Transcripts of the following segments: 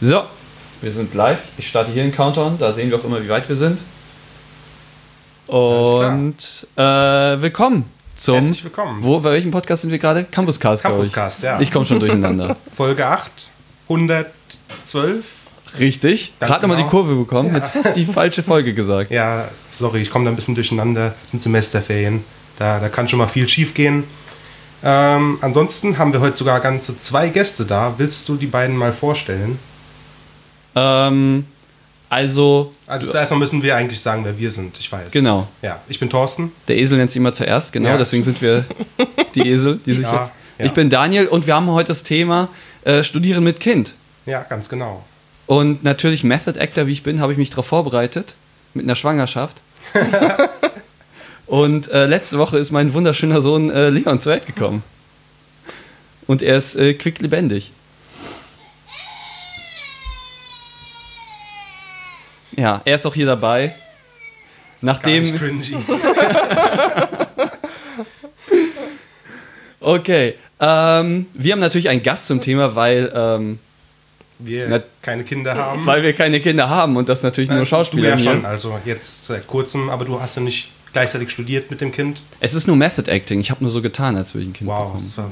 So, wir sind live. Ich starte hier den Countdown. Da sehen wir auch immer, wie weit wir sind. Und äh, willkommen zum. Herzlich willkommen. Wo, bei welchem Podcast sind wir gerade? Campuscast, glaube ich. Campuscast, ja. Ich komme schon durcheinander. Folge 8, 112. Richtig. Gerade nochmal die genau. Kurve bekommen. Jetzt fast die falsche Folge gesagt. Ja, sorry, ich komme da ein bisschen durcheinander. Es sind Semesterferien. Da, da kann schon mal viel schief gehen. Ähm, ansonsten haben wir heute sogar ganze zwei Gäste da. Willst du die beiden mal vorstellen? Ähm, also, Also zuerst mal müssen wir eigentlich sagen, wer wir sind. Ich weiß. Genau. Ja, ich bin Thorsten. der Esel nennt sich immer zuerst, genau. Ja. Deswegen sind wir die Esel, die sich Ja, jetzt. ja. Ich bin Daniel und wir haben heute das Thema äh, Studieren mit Kind. Ja, ganz genau. Und natürlich Method Actor, wie ich bin, habe ich mich darauf vorbereitet. Mit einer Schwangerschaft. Und äh, letzte Woche ist mein wunderschöner Sohn äh, Leon zur Welt gekommen. Und er ist äh, quicklebendig. Ja, er ist auch hier dabei. Gar nicht Nachdem. cringy. Okay. Ähm, wir haben natürlich einen Gast zum Thema, weil, ähm, wir Na- keine Kinder haben. weil wir keine Kinder haben und das natürlich nur Nein, Schauspieler Du ja schon, also jetzt seit kurzem, aber du hast ja nicht gleichzeitig studiert mit dem Kind. Es ist nur Method Acting. Ich habe nur so getan, als würde ich ein Kind Wow, bekommen. das war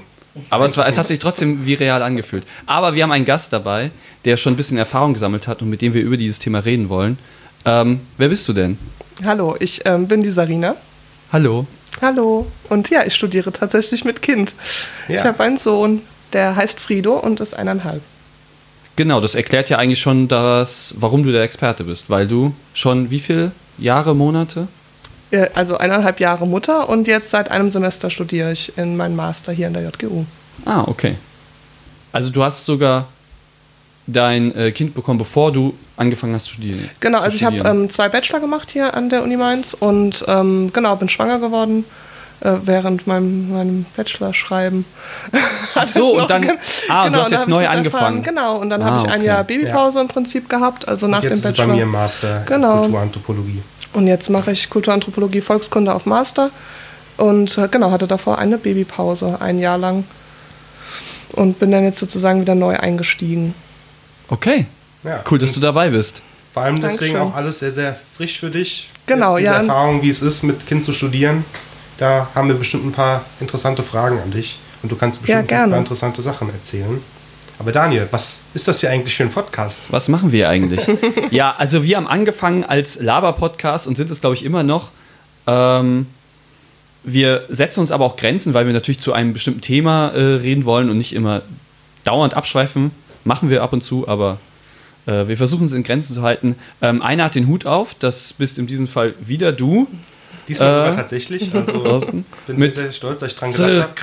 Aber es, war, es hat sich trotzdem wie real angefühlt. Aber wir haben einen Gast dabei, der schon ein bisschen Erfahrung gesammelt hat und mit dem wir über dieses Thema reden wollen. Ähm, wer bist du denn? Hallo, ich ähm, bin die Sarina. Hallo. Hallo. Und ja, ich studiere tatsächlich mit Kind. Ja. Ich habe einen Sohn, der heißt Frido und ist eineinhalb. Genau, das erklärt ja eigentlich schon das, warum du der Experte bist. Weil du schon wie viele Jahre, Monate? Äh, Also eineinhalb Jahre Mutter und jetzt seit einem Semester studiere ich in meinem Master hier in der JGU. Ah, okay. Also du hast sogar dein äh, Kind bekommen, bevor du angefangen hast zu studieren. Genau, also ich habe ähm, zwei Bachelor gemacht hier an der Uni Mainz und ähm, genau, bin schwanger geworden äh, während meinem, meinem Bachelorschreiben. Ach so, und dann, ah, du hast jetzt neu angefangen. Erfahren. Genau, und dann Ah, habe ich ein okay. Jahr Babypause im Prinzip gehabt, also nach jetzt dem ist es Bachelor. bei mir im Master Genau. Kulturanthropologie. Und jetzt mache ich Kulturanthropologie, Volkskunde auf Master. Und äh, genau, hatte davor eine Babypause, ein Jahr lang. Und bin dann jetzt sozusagen wieder neu eingestiegen. Okay, Ja, cool, dass du dabei bist. Vor allem deswegen Dankeschön. auch alles sehr, sehr frisch für dich. Genau, Jetzt diese ja. Erfahrung, wie es ist, mit Kind zu studieren. Da haben wir bestimmt ein paar interessante Fragen an dich. Und du kannst bestimmt ein gerne. paar interessante Sachen erzählen. Aber Daniel, was ist das hier eigentlich für ein Podcast? Was machen wir eigentlich? ja, also wir haben angefangen als Laber-Podcast und sind es, glaube ich, immer noch. Ähm, wir setzen uns aber auch Grenzen, weil wir natürlich zu einem bestimmten Thema äh, reden wollen und nicht immer dauernd abschweifen. Machen wir ab und zu, aber äh, wir versuchen es in Grenzen zu halten. Ähm, einer hat den Hut auf, das bist in diesem Fall wieder du. Diesmal Äh, tatsächlich. Also bin sehr, sehr stolz, dass ich dran gedacht habe.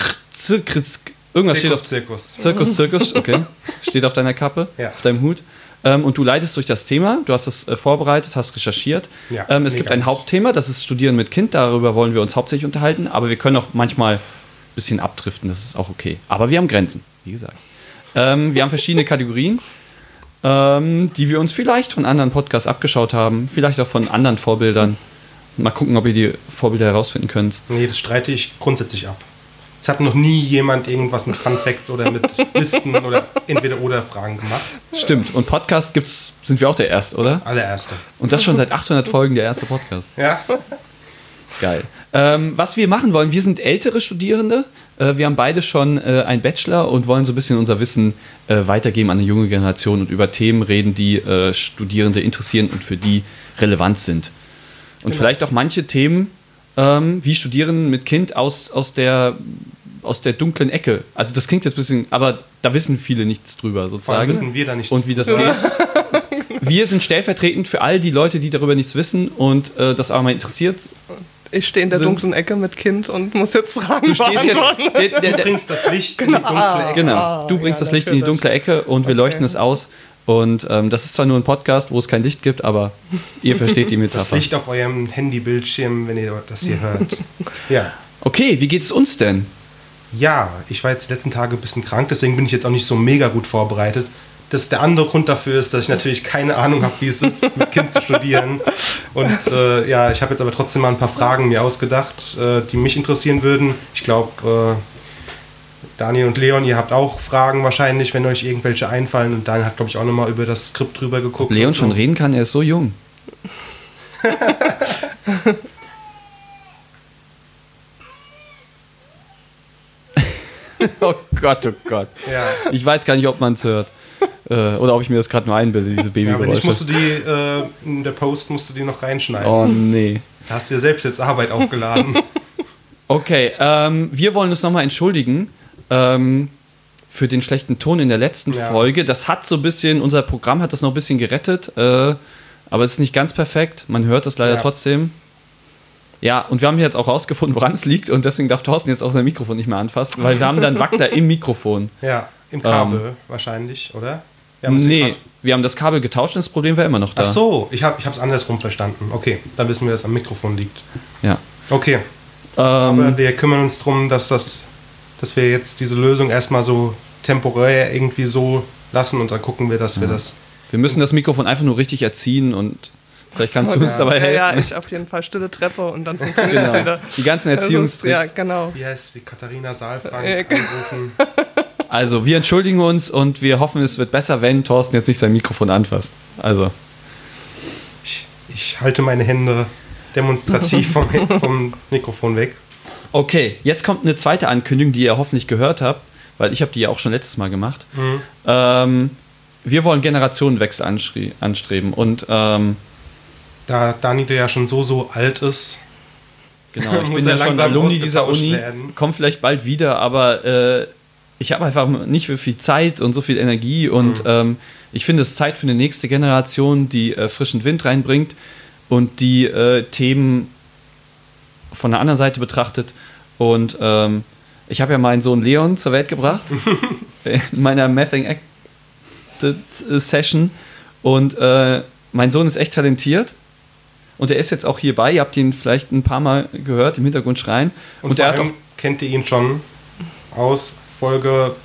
Irgendwas steht auf Zirkus, Zirkus. Zirkus, Zirkus, okay. Steht auf deiner Kappe, Ja. auf deinem Hut. Ähm, und du leitest durch das Thema, du hast es äh, vorbereitet, hast recherchiert. Ja, ähm, es gibt ein. Hauptthema, das ist Studieren mit Kind, darüber wollen wir uns hauptsächlich unterhalten, aber wir können auch manchmal ein bisschen abdriften, das ist auch okay. Aber wir haben Grenzen, wie gesagt. Ähm, wir haben verschiedene Kategorien, ähm, die wir uns vielleicht von anderen Podcasts abgeschaut haben, vielleicht auch von anderen Vorbildern. Mal gucken, ob ihr die Vorbilder herausfinden könnt. Nee, das streite ich grundsätzlich ab. Es hat noch nie jemand irgendwas mit Fun Facts oder mit Listen oder entweder oder Fragen gemacht. Stimmt, und Podcast gibt's, sind wir auch der Erste, oder? Allererste. Und das schon seit 800 Folgen der erste Podcast. Ja, Geil. Ähm, was wir machen wollen, wir sind ältere Studierende. Äh, wir haben beide schon äh, einen Bachelor und wollen so ein bisschen unser Wissen äh, weitergeben an eine junge Generation und über Themen reden, die äh, Studierende interessieren und für die relevant sind. Und Genau. vielleicht auch manche Themen, ähm, wie Studieren mit Kind aus, aus, der, aus der dunklen Ecke. Also das klingt jetzt ein bisschen, aber da wissen viele nichts drüber sozusagen. wissen wir da nichts. und wie das geht. Wir sind stellvertretend für all die Leute, die darüber nichts wissen und äh, das aber mal interessiert. Ich stehe in der Sind- dunklen Ecke mit Kind und muss jetzt Fragen Du stehst jetzt. beantworten. Der, der, Du der, bringst das Licht in die dunkle Ecke. genau, Ah, du bringst ja, das Licht in die dunkle Ecke und wir Okay. leuchten es aus. Und ähm, das ist zwar nur ein Podcast, wo es kein Licht gibt, aber ihr versteht die Das Metapher. Licht auf eurem Handybildschirm, wenn ihr das hier hört. Ja. Okay, wie geht's uns denn? Ja, ich war jetzt die letzten Tage ein bisschen krank, deswegen bin ich jetzt auch nicht so mega gut vorbereitet. Das, der andere Grund dafür ist, dass ich natürlich keine Ahnung habe, wie es ist, mit Kind zu studieren. Und äh, ja, ich habe jetzt aber trotzdem mal ein paar Fragen mir ausgedacht, äh, die mich interessieren würden. Ich glaube, Daniel und Leon, ihr habt auch Fragen wahrscheinlich, wenn euch irgendwelche einfallen. Und Daniel hat, glaube ich, auch nochmal über das Skript drüber geguckt. Leon und so. schon reden kann, er ist so jung. oh Gott, oh Gott. Ja. Ich weiß gar nicht, ob man es hört. Äh, oder ob ich mir das gerade nur einbilde, diese Ja, aber ich Babygeräusche. musst du die, äh, in der Post musst du die noch reinschneiden. oh nee. Da hast du dir selbst jetzt Arbeit aufgeladen. Okay, ähm, wir wollen uns nochmal entschuldigen ähm, für den schlechten Ton in der letzten Ja. Folge. Das hat so ein bisschen, unser Programm hat das noch ein bisschen gerettet, äh, aber es ist nicht ganz perfekt. Man hört das leider Ja. trotzdem. Ja, und wir haben jetzt auch rausgefunden, woran es liegt und deswegen darf Thorsten jetzt auch sein Mikrofon nicht mehr anfassen, weil wir haben dann Wackler im Mikrofon. ja, im Kabel wahrscheinlich, oder? Wir Ähm. Nee, wir haben das Kabel getauscht und das Problem war immer noch da. Ach so, ich habe es andersrum verstanden. Okay, dann wissen wir, dass es am Mikrofon liegt. Ja. Okay, Ähm, aber wir kümmern uns darum, dass, das, dass wir jetzt diese Lösung erstmal so temporär irgendwie so lassen und dann gucken wir, dass wir das. wir müssen das Mikrofon einfach nur richtig erziehen und vielleicht kannst du uns dabei ja, helfen. ja, ich auf jeden Fall stille Treppe und dann funktioniert es Genau. wieder. Die ganzen Also, Erziehungstricks. Ja, genau. Wie heißt sie? Katharina Saalfrank Äh, anrufen. Also, wir entschuldigen uns und wir hoffen, es wird besser, wenn Thorsten jetzt nicht sein Mikrofon anfasst. Also, Ich, ich halte meine Hände demonstrativ vom, vom Mikrofon weg. Okay, jetzt kommt eine zweite Ankündigung, die ihr hoffentlich gehört habt, weil ich habe die ja auch schon letztes Mal gemacht. Mhm. Ähm, wir wollen Generationenwechsel anstreben und ähm, Da Daniel ja schon so, so alt ist. genau, ich Muss bin ja schon langsam Alumni dieser Uni, werden. komme vielleicht bald wieder, aber äh, ich habe einfach nicht so viel Zeit und so viel Energie und Mhm. ähm, ich finde es Zeit für eine nächste Generation, die äh, frischen Wind reinbringt und die äh, Themen von der anderen Seite betrachtet. Und ähm, ich habe ja meinen Sohn Leon zur Welt gebracht in meiner Mathing Acted Session und äh, mein Sohn ist echt talentiert. Und er ist jetzt auch hierbei. Ihr habt ihn vielleicht ein paar Mal gehört, im Hintergrund schreien. Und, Und, vor er allem kennt ihr ihn schon aus Folge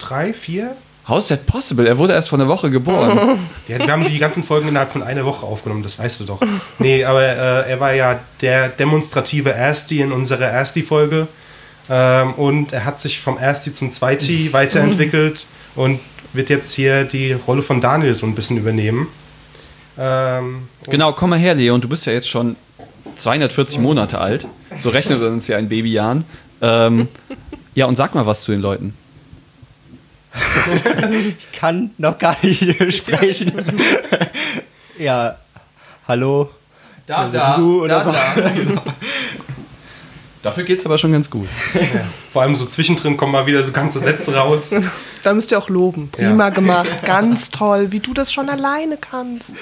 3, 4? How's that possible? Er wurde erst vor einer Woche geboren. Ja, wir haben die ganzen Folgen innerhalb von einer Woche aufgenommen, das weißt du doch. Nee, aber äh, er war ja der demonstrative Ersti in unserer Ersti-Folge. Ähm, und er hat sich vom Ersti zum Zweiti weiterentwickelt und wird jetzt hier die Rolle von Daniel so ein bisschen übernehmen. Ähm, genau, komm mal her, Leon. Du bist ja jetzt schon 240 Monate alt. So rechnet uns ja in Babyjahren. Ähm, ja, und sag mal was zu den Leuten. Ich kann noch gar nicht sprechen. ja, hallo. Da, Also du oder so. Dafür geht's aber schon ganz gut. vor allem so zwischendrin kommen mal wieder so ganze Sätze raus. Da müsst ihr auch loben. Prima gemacht, ganz toll, wie du das schon alleine kannst.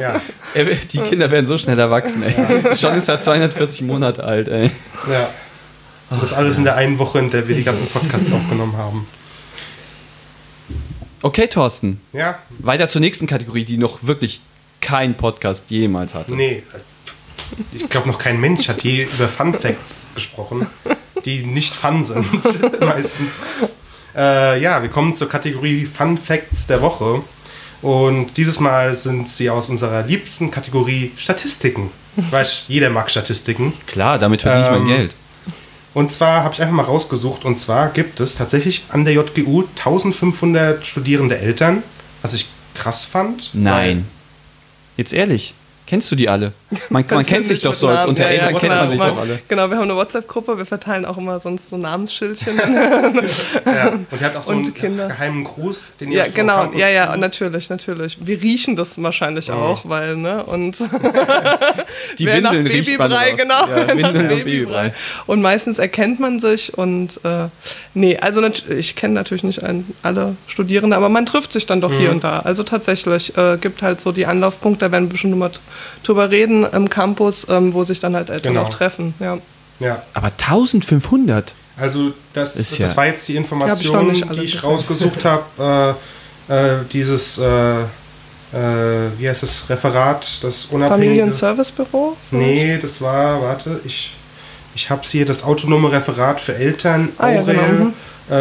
Ja, Die Kinder werden so schnell erwachsen, ey. Schon ist er 240 Monate alt, ey. ja. Und das alles in der einen Woche, in der wir die ganzen Podcasts aufgenommen haben. Okay, Thorsten. Ja, Weiter zur nächsten Kategorie, die noch wirklich kein Podcast jemals hatte. Nee, ich glaube, noch kein Mensch hat je über Fun Facts gesprochen, die nicht fun sind, meistens. Äh, ja, wir kommen zur Kategorie Fun Facts der Woche. Und dieses Mal sind sie aus unserer liebsten Kategorie Statistiken. Weil jeder mag Statistiken. Klar, damit verdiene ich Ähm, mein Geld. Und zwar habe ich einfach mal rausgesucht, und zwar gibt es tatsächlich an der JGU 1500 studierende Eltern, was ich krass fand. Nein. Jetzt ehrlich, kennst du die alle? Man, man kennt sich doch so, als unter Ja, ja, Eltern kennt genau, man sich doch alle. Genau, wir haben eine WhatsApp-Gruppe, wir verteilen auch immer sonst so Namensschildchen. Ja, und ihr habt auch so Und einen Kinder. geheimen Gruß, den ihr ja, genau, ja, ja, zu- natürlich, natürlich. Wir riechen das wahrscheinlich auch, weil, ne, und Die wer nach Windeln man Babybrei, genau. Ja, nach Windeln und Babybrei. Und meistens erkennt man sich und äh, nee, also ich kenne natürlich nicht alle Studierende, aber man trifft sich dann doch Mhm. hier und da. Also tatsächlich äh, gibt halt so die Anlaufpunkte, da werden bestimmt nochmal drüber reden im Campus, ähm, wo sich dann halt Eltern Genau. auch treffen. Ja. Ja, Aber 1500? Also das, Ist das ja- war jetzt die Ja, ich Information, alle die ich rausgesucht habe. Äh, äh, dieses, äh, äh, wie heißt das, Referat, das unabhängige... Familienservicebüro? Nee, das war, warte, ich, ich habe hier, das autonome Referat für Eltern, Ah, ja, Aurel, genau, mhm.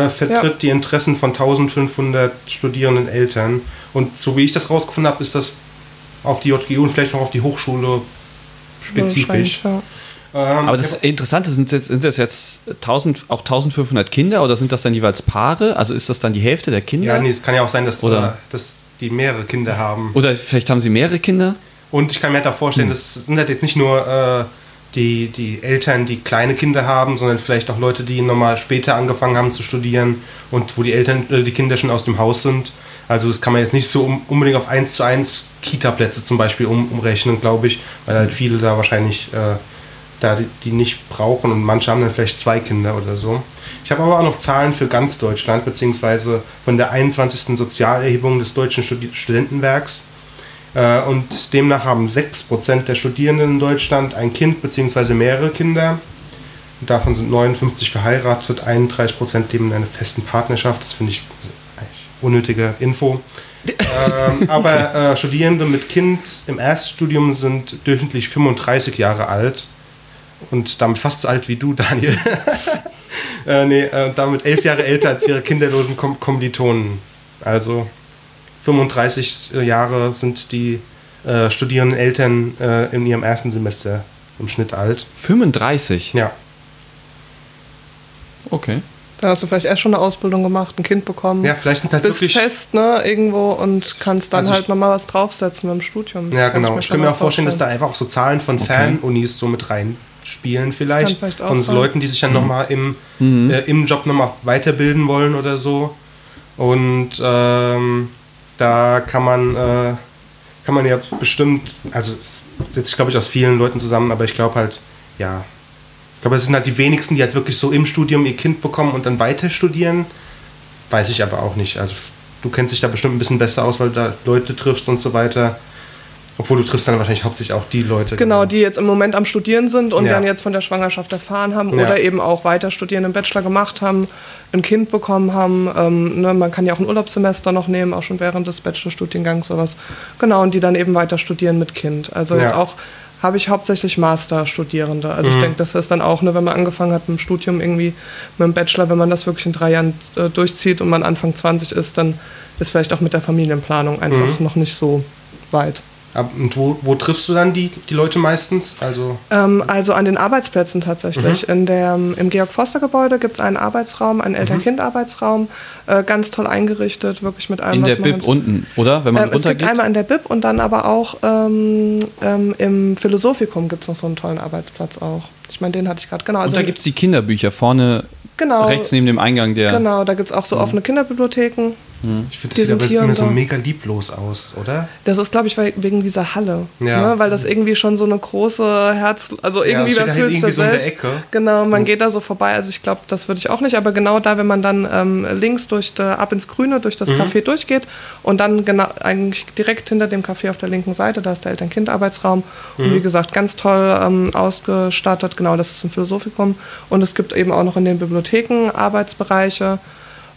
äh, vertritt die Interessen von 1500 studierenden Eltern. Und so wie ich das rausgefunden habe, ist das auf die JGU und vielleicht noch auf die Hochschule spezifisch. Ja. Ähm, Aber das Interessante sind jetzt, sind das jetzt 1000, auch 1500 Kinder oder sind das dann jeweils Paare? Also ist das dann die Hälfte der Kinder? ja, nee, es kann ja auch sein, dass, Oder- äh, dass die mehrere Kinder haben. Oder vielleicht haben sie mehrere Kinder? Und ich kann mir halt auch vorstellen, das sind halt jetzt nicht nur äh, die, die Eltern, die kleine Kinder haben, sondern vielleicht auch Leute, die nochmal später angefangen haben zu studieren und wo die Eltern, äh, die Kinder schon aus dem Haus sind. Also das kann man jetzt nicht so unbedingt auf 1 zu 1 Kita-Plätze zum Beispiel um, umrechnen, glaube ich, weil halt viele da wahrscheinlich äh, da die, die nicht brauchen und manche haben dann vielleicht zwei Kinder oder so. Ich habe aber auch noch Zahlen für ganz Deutschland, beziehungsweise von der 21. Sozialerhebung des Deutschen Studi Studentenwerks. Äh, Und demnach haben 6% der Studierenden in Deutschland ein Kind bzw. mehrere Kinder. Davon sind 59 verheiratet, 31% leben in einer festen Partnerschaft. Das finde ich unnötige Info. ähm, aber äh, Studierende mit Kind im Erststudium sind durchschnittlich 35 Jahre alt. Und damit fast so alt wie du, Daniel. äh, nee, äh, damit elf Jahre älter als ihre kinderlosen Kom Kommilitonen. Also 35 Jahre sind die äh, studierenden Eltern äh, in ihrem ersten Semester im Schnitt alt. 35? Ja. Okay. Dann hast du vielleicht erst schon eine Ausbildung gemacht, ein Kind bekommen. Ja, vielleicht sind halt bist wirklich. fest, ne, irgendwo und kannst dann Also ich- halt nochmal was draufsetzen beim Studium. Das Ja, genau. mir Ich schon kann mir auch vorstellen, dass da vorstellen. einfach auch so Zahlen von Okay. Fan-Unis so mit reinspielen, vielleicht. vielleicht auch von so sein. Leuten, die sich dann nochmal im, Mhm. äh, im Job nochmal weiterbilden wollen oder so. Und ähm, da kann man, äh, kann man ja bestimmt, also es setzt sich, glaube ich, aus vielen Leuten zusammen, aber ich glaube halt, ja. Ich glaube, es sind halt die wenigsten, die halt wirklich so im Studium ihr Kind bekommen und dann weiter studieren. Weiß ich aber auch nicht. Also du kennst dich da bestimmt ein bisschen besser aus, weil du da Leute triffst und so weiter. Obwohl du triffst dann wahrscheinlich hauptsächlich auch die Leute. Genau, die jetzt im Moment am Studieren sind und Ja. dann jetzt von der Schwangerschaft erfahren haben Ja. oder eben auch weiter studieren, einen Bachelor gemacht haben, ein Kind bekommen haben. Ähm, ne, man kann ja auch ein Urlaubssemester noch nehmen, auch schon während des Bachelorstudiengangs sowas. Genau, und die dann eben weiter studieren mit Kind. Also jetzt Ja. auch habe ich hauptsächlich Masterstudierende. Also ich Mhm. denke, das ist dann auch, ne, wenn man angefangen hat mit dem Studium irgendwie mit dem Bachelor, wenn man das wirklich in drei Jahren äh, durchzieht und man Anfang 20 ist, dann ist vielleicht auch mit der Familienplanung einfach Mhm. noch nicht so weit. Ab- Und wo, wo triffst du dann die, die Leute meistens? Also, Ähm, also an den Arbeitsplätzen tatsächlich. Mhm. In der, Im Georg-Forster-Gebäude gibt es einen Arbeitsraum, einen Eltern-Kind-Arbeitsraum, äh, ganz toll eingerichtet, wirklich mit allem, In der was man Bib halt- unten, oder? Wenn man Ähm, es gibt runtergeht? einmal in der Bib und dann aber auch ähm, ähm, im Philosophicum gibt es noch so einen tollen Arbeitsplatz auch. Ich meine, den hatte ich gerade, genau. und Also, da gibt es die Kinderbücher vorne genau, rechts neben dem Eingang der. genau, da gibt es auch so offene Kinderbibliotheken. Ich finde, Die das sieht aber so da. mega lieblos aus, oder? Das ist, glaube ich, wegen dieser Halle. Ja. Ne? Weil das irgendwie schon so eine große Herz... Also Ja, irgendwie, steht man halt fühlt sich irgendwie das so selbst. Ecke. Genau, man Und- geht da so vorbei. Also ich glaube, das würde ich auch nicht. Aber genau da, wenn man dann ähm, links durch de, ab ins Grüne, durch das Mhm. Café durchgeht und dann genau eigentlich direkt hinter dem Café auf der linken Seite, da ist der Eltern-Kind-Arbeitsraum. Mhm. Und wie gesagt, ganz toll ähm, ausgestattet. Genau, das ist ein Philosophikum. Und es gibt eben auch noch in den Bibliotheken Arbeitsbereiche.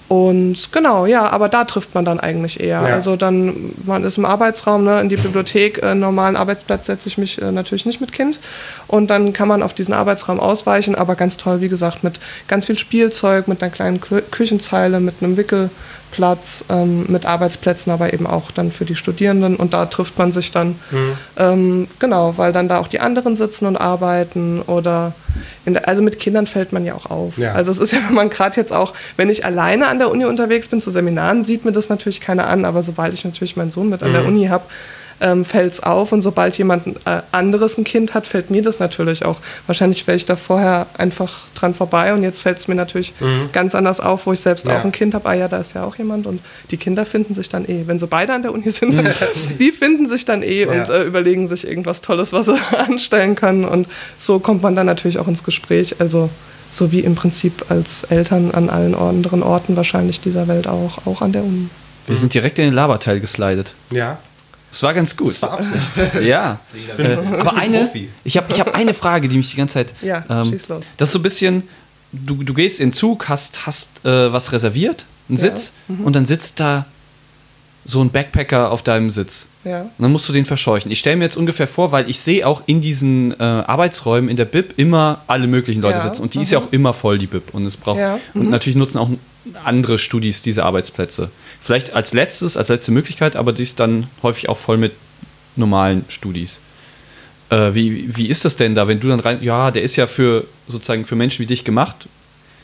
Und genau, ja, aber da trifft man dann eigentlich eher. Ja. Also dann, man ist im Arbeitsraum, ne, in die Bibliothek, äh, normalen Arbeitsplatz setze ich mich äh, natürlich nicht mit Kind. Und dann kann man auf diesen Arbeitsraum ausweichen, aber ganz toll, wie gesagt, mit ganz viel Spielzeug, mit einer kleinen Kü Küchenzeile, mit einem Wickelplatz, ähm, mit Arbeitsplätzen, aber eben auch dann für die Studierenden. Und da trifft man sich dann, Mhm. ähm, genau, weil dann da auch die anderen sitzen und arbeiten oder in der, also mit Kindern fällt man ja auch auf. Ja. Also es ist ja, wenn man gerade jetzt auch, wenn ich alleine an der Uni unterwegs bin zu Seminaren, sieht mir das natürlich keiner an, aber sobald ich natürlich meinen Sohn mit an der Mhm. Uni habe, ähm, fällt es auf und sobald jemand äh, anderes ein Kind hat, fällt mir das natürlich auch. Wahrscheinlich wäre ich da vorher einfach dran vorbei und jetzt fällt es mir natürlich Mhm. ganz anders auf, wo ich selbst Ja. auch ein Kind habe. Ah ja, da ist ja auch jemand und die Kinder finden sich dann eh. Wenn sie beide an der Uni sind, die finden sich dann eh und Ja. äh, überlegen sich irgendwas Tolles, was sie anstellen können und so kommt man dann natürlich auch ins Gespräch. Also so wie im Prinzip als Eltern an allen anderen Orten wahrscheinlich dieser Welt auch, auch an der Uni. Wir sind direkt in den Laberteil geslidet. Ja. Das war ganz gut. Das war Absicht. Ja. Äh, aber eine, ich habe ich hab eine Frage, die mich die ganze Zeit. Ja, ähm, schieß los. Das ist so ein bisschen, du, du gehst in den Zug, hast, hast äh, was reserviert, einen Ja. Sitz, und dann sitzt da so ein Backpacker auf deinem Sitz. Ja. Und dann musst du den verscheuchen. Ich stelle mir jetzt ungefähr vor, weil ich sehe auch in diesen äh, Arbeitsräumen in der BIP immer alle möglichen Leute Ja, sitzen. Und die ist ja auch immer voll, die BIP. Und es braucht. Ja, Und mhm. natürlich nutzen auch andere Studis diese Arbeitsplätze. Vielleicht als letztes, als letzte Möglichkeit, aber die ist dann häufig auch voll mit normalen Studis. Äh, wie, wie ist das denn da, wenn du dann rein, ja, der ist ja für sozusagen für Menschen wie dich gemacht.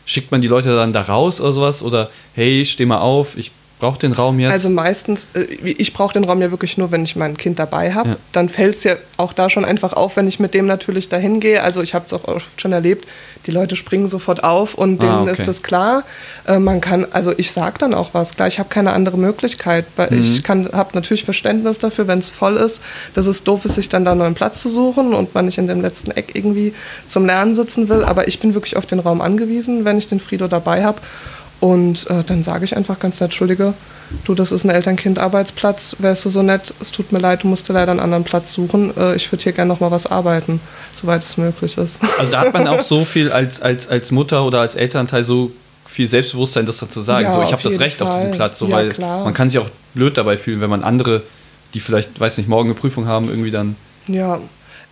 Schickt man die Leute dann da raus oder sowas? Oder hey, steh mal auf, ich brauche den Raum jetzt? Also meistens, äh, ich brauche den Raum ja wirklich nur, wenn ich mein Kind dabei habe. Ja. Dann fällt es ja auch da schon einfach auf, wenn ich mit dem natürlich dahin gehe. Also ich habe es auch oft schon erlebt, die Leute springen sofort auf und denen Ah, okay. ist das klar. Äh, man kann, also ich sage dann auch was, klar, ich habe keine andere Möglichkeit. Weil Mhm. Ich habe natürlich Verständnis dafür, wenn es voll ist, dass es doof ist, sich dann da einen neuen Platz zu suchen und man nicht in dem letzten Eck irgendwie zum Lernen sitzen will. Aber ich bin wirklich auf den Raum angewiesen, wenn ich den Frido dabei habe. Und äh, dann sage ich einfach ganz nett, Entschuldige, du, das ist ein Eltern-Kind-Arbeitsplatz, wärst du so nett, es tut mir leid, du musst dir leider einen anderen Platz suchen. Äh, ich würde hier gerne noch mal was arbeiten, soweit es möglich ist. Also da hat man auch so viel als, als, als Mutter oder als Elternteil so viel Selbstbewusstsein, das dann zu sagen. Ja, so, ich habe das Recht auf diesen Fall. Platz, so, Ja, weil klar. man kann sich auch blöd dabei fühlen, wenn man andere, die vielleicht, weiß nicht, morgen eine Prüfung haben, irgendwie dann. ja,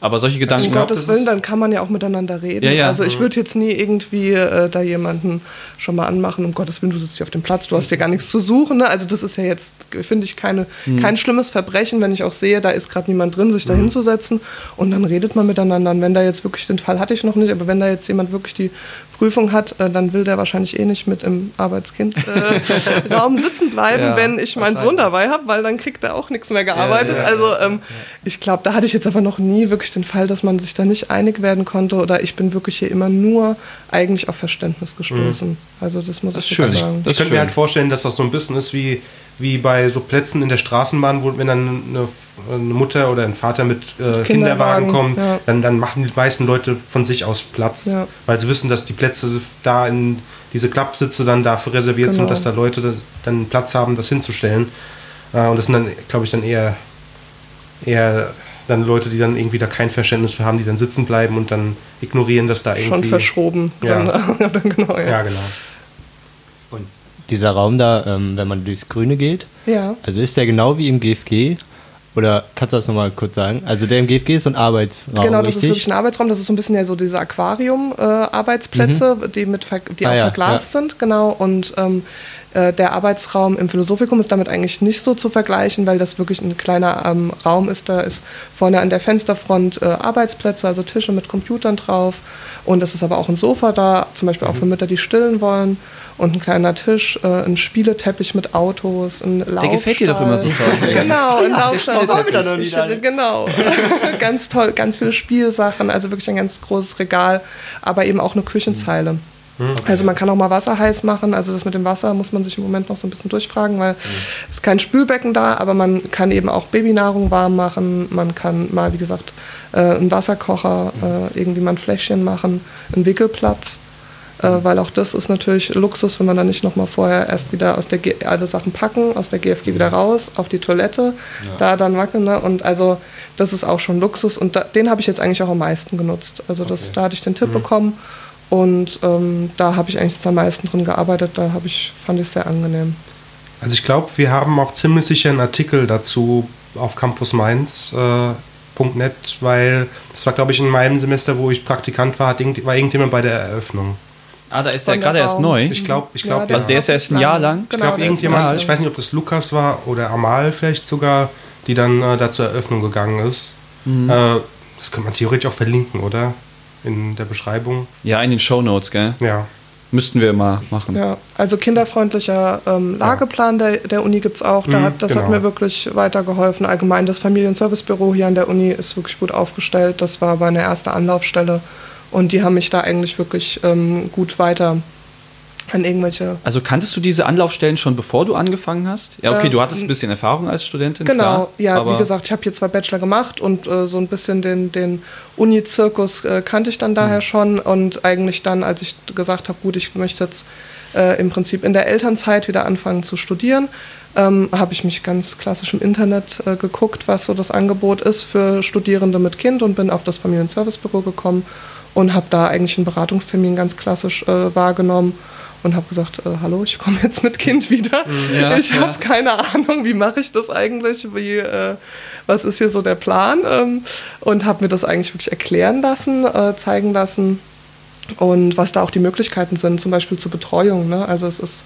Aber solche um Gedanken. glaub, Gottes Willen, dann kann man ja auch miteinander reden. Ja, ja. Also ich würde jetzt nie irgendwie äh, da jemanden schon mal anmachen, um Gottes Willen, du sitzt hier auf dem Platz, du hast hier gar nichts zu suchen. Ne? Also das ist ja jetzt, finde ich, keine, Mhm. kein schlimmes Verbrechen, wenn ich auch sehe, da ist gerade niemand drin, sich da Mhm. hinzusetzen und dann redet man miteinander. Und wenn da jetzt wirklich, den Fall hatte ich noch nicht, aber wenn da jetzt jemand wirklich die Prüfung hat, äh, dann will der wahrscheinlich eh nicht mit im Arbeitskind-Raum äh, sitzen bleiben, Ja, wenn ich meinen Sohn dabei habe, weil dann kriegt er auch nichts mehr gearbeitet. also ähm, ich glaube, da hatte ich jetzt aber noch nie wirklich den Fall, dass man sich da nicht einig werden konnte oder ich bin wirklich hier immer nur eigentlich auf Verständnis gestoßen. Also das muss Das ich schön. wirklich sagen. Ich ist könnte mir halt vorstellen, dass das so ein bisschen ist wie, wie bei so Plätzen in der Straßenbahn, wo wenn dann eine, eine Mutter oder ein Vater mit äh, Kinderwagen, Kinderwagen, kommt, ja. dann, dann machen die meisten Leute von sich aus Platz, Ja. weil sie wissen, dass die Plätze da in diese Klappsitze dann dafür reserviert sind, Genau. dass da Leute das, dann Platz haben, das hinzustellen. Äh, und das sind dann, glaube ich, dann eher, eher dann Leute, die dann irgendwie da kein Verständnis für haben, die dann sitzen bleiben und dann ignorieren, dass da irgendwie... Schon verschoben. Ja. Dann, genau, ja. Ja, genau. Und dieser Raum da, ähm, wenn man durchs Grüne geht, ja. also ist der genau wie im GFG? Oder kannst du das nochmal kurz sagen? Also der im GFG ist so ein Arbeitsraum, Genau, das richtig? ist wirklich ein Arbeitsraum. Das ist so ein bisschen ja so diese Aquarium-Arbeitsplätze, die, mit die Ah auch ja, verglast sind. Genau. Und ähm, äh, der Arbeitsraum im Philosophikum ist damit eigentlich nicht so zu vergleichen, weil das wirklich ein kleiner ähm, Raum ist. Da ist vorne an der Fensterfront äh, Arbeitsplätze, also Tische mit Computern drauf. Und es ist aber auch ein Sofa da, zum Beispiel auch für Mütter, die stillen wollen. Und ein kleiner Tisch, äh, ein Spieleteppich mit Autos, ein Laufstall. Der gefällt dir doch immer super. Genau, ein Laufstall. war wieder noch nie Ich- da. Genau. ganz toll, ganz viele Spielsachen, also wirklich ein ganz großes Regal, aber eben auch eine Küchenzeile. Also man kann auch mal Wasser heiß machen. Also das mit dem Wasser muss man sich im Moment noch so ein bisschen durchfragen, weil es ist kein Spülbecken da, aber man kann eben auch Babynahrung warm machen. Man kann mal, wie gesagt, äh, einen Wasserkocher, äh, irgendwie mal ein Fläschchen machen, einen Wickelplatz. Äh, weil auch das ist natürlich Luxus, wenn man dann nicht nochmal vorher erst wieder aus der G alle Sachen packen, aus der GFG wieder raus, auf die Toilette, da dann wackeln. Ne? Und also das ist auch schon Luxus und da, den habe ich jetzt eigentlich auch am meisten genutzt. Also das, da hatte ich den Tipp bekommen und ähm, da habe ich eigentlich jetzt am meisten drin gearbeitet. Da habe ich, fand ich sehr angenehm. Also ich glaube, wir haben auch ziemlich sicher einen Artikel dazu auf campusmainz.net, weil das war, glaube ich, in meinem Semester, wo ich Praktikant war, hat irgend, war irgendjemand bei der Eröffnung. Ah, da ist der gerade erst neu. Ich glaube, ich glaube, der Also der ist erst ein Jahr lang? Ich Genau, glaube, irgendjemand, ich weiß nicht, ob das Lukas war oder Amal vielleicht sogar, die dann äh, da zur Eröffnung gegangen ist. Mhm. Äh, das könnte man theoretisch auch verlinken, oder? In der Beschreibung. Ja, in den Shownotes, gell? Ja. Müssten wir mal machen. Ja, also kinderfreundlicher ähm, Lageplan der, der Uni gibt es auch. Da Mhm, hat, das hat genau. mir wirklich weitergeholfen. Allgemein das Familienservicebüro hier an der Uni ist wirklich gut aufgestellt. Das war meine erste Anlaufstelle. Und die haben mich da eigentlich wirklich ähm, gut weiter an irgendwelche Also kanntest du diese Anlaufstellen schon bevor du angefangen hast? Ja, okay, Ähm, du hattest ein bisschen Erfahrung als Studentin. Genau, klar, ja, wie gesagt, ich habe hier zwei Bachelor gemacht und äh, so ein bisschen den, den Uni-Zirkus äh, kannte ich dann daher Mhm. schon und eigentlich dann, als ich gesagt habe, gut, ich möchte jetzt äh, im Prinzip in der Elternzeit wieder anfangen zu studieren, ähm, habe ich mich ganz klassisch im Internet äh, geguckt, was so das Angebot ist für Studierende mit Kind und bin auf das Familienservicebüro gekommen und habe da eigentlich einen Beratungstermin ganz klassisch äh, wahrgenommen und habe gesagt, äh, hallo, ich komme jetzt mit Kind wieder. Ja, ich ja. habe keine Ahnung, wie mache ich das eigentlich, wie, äh, was ist hier so der Plan ähm, und habe mir das eigentlich wirklich erklären lassen, äh, zeigen lassen und was da auch die Möglichkeiten sind, zum Beispiel zur Betreuung. Ne? Also es ist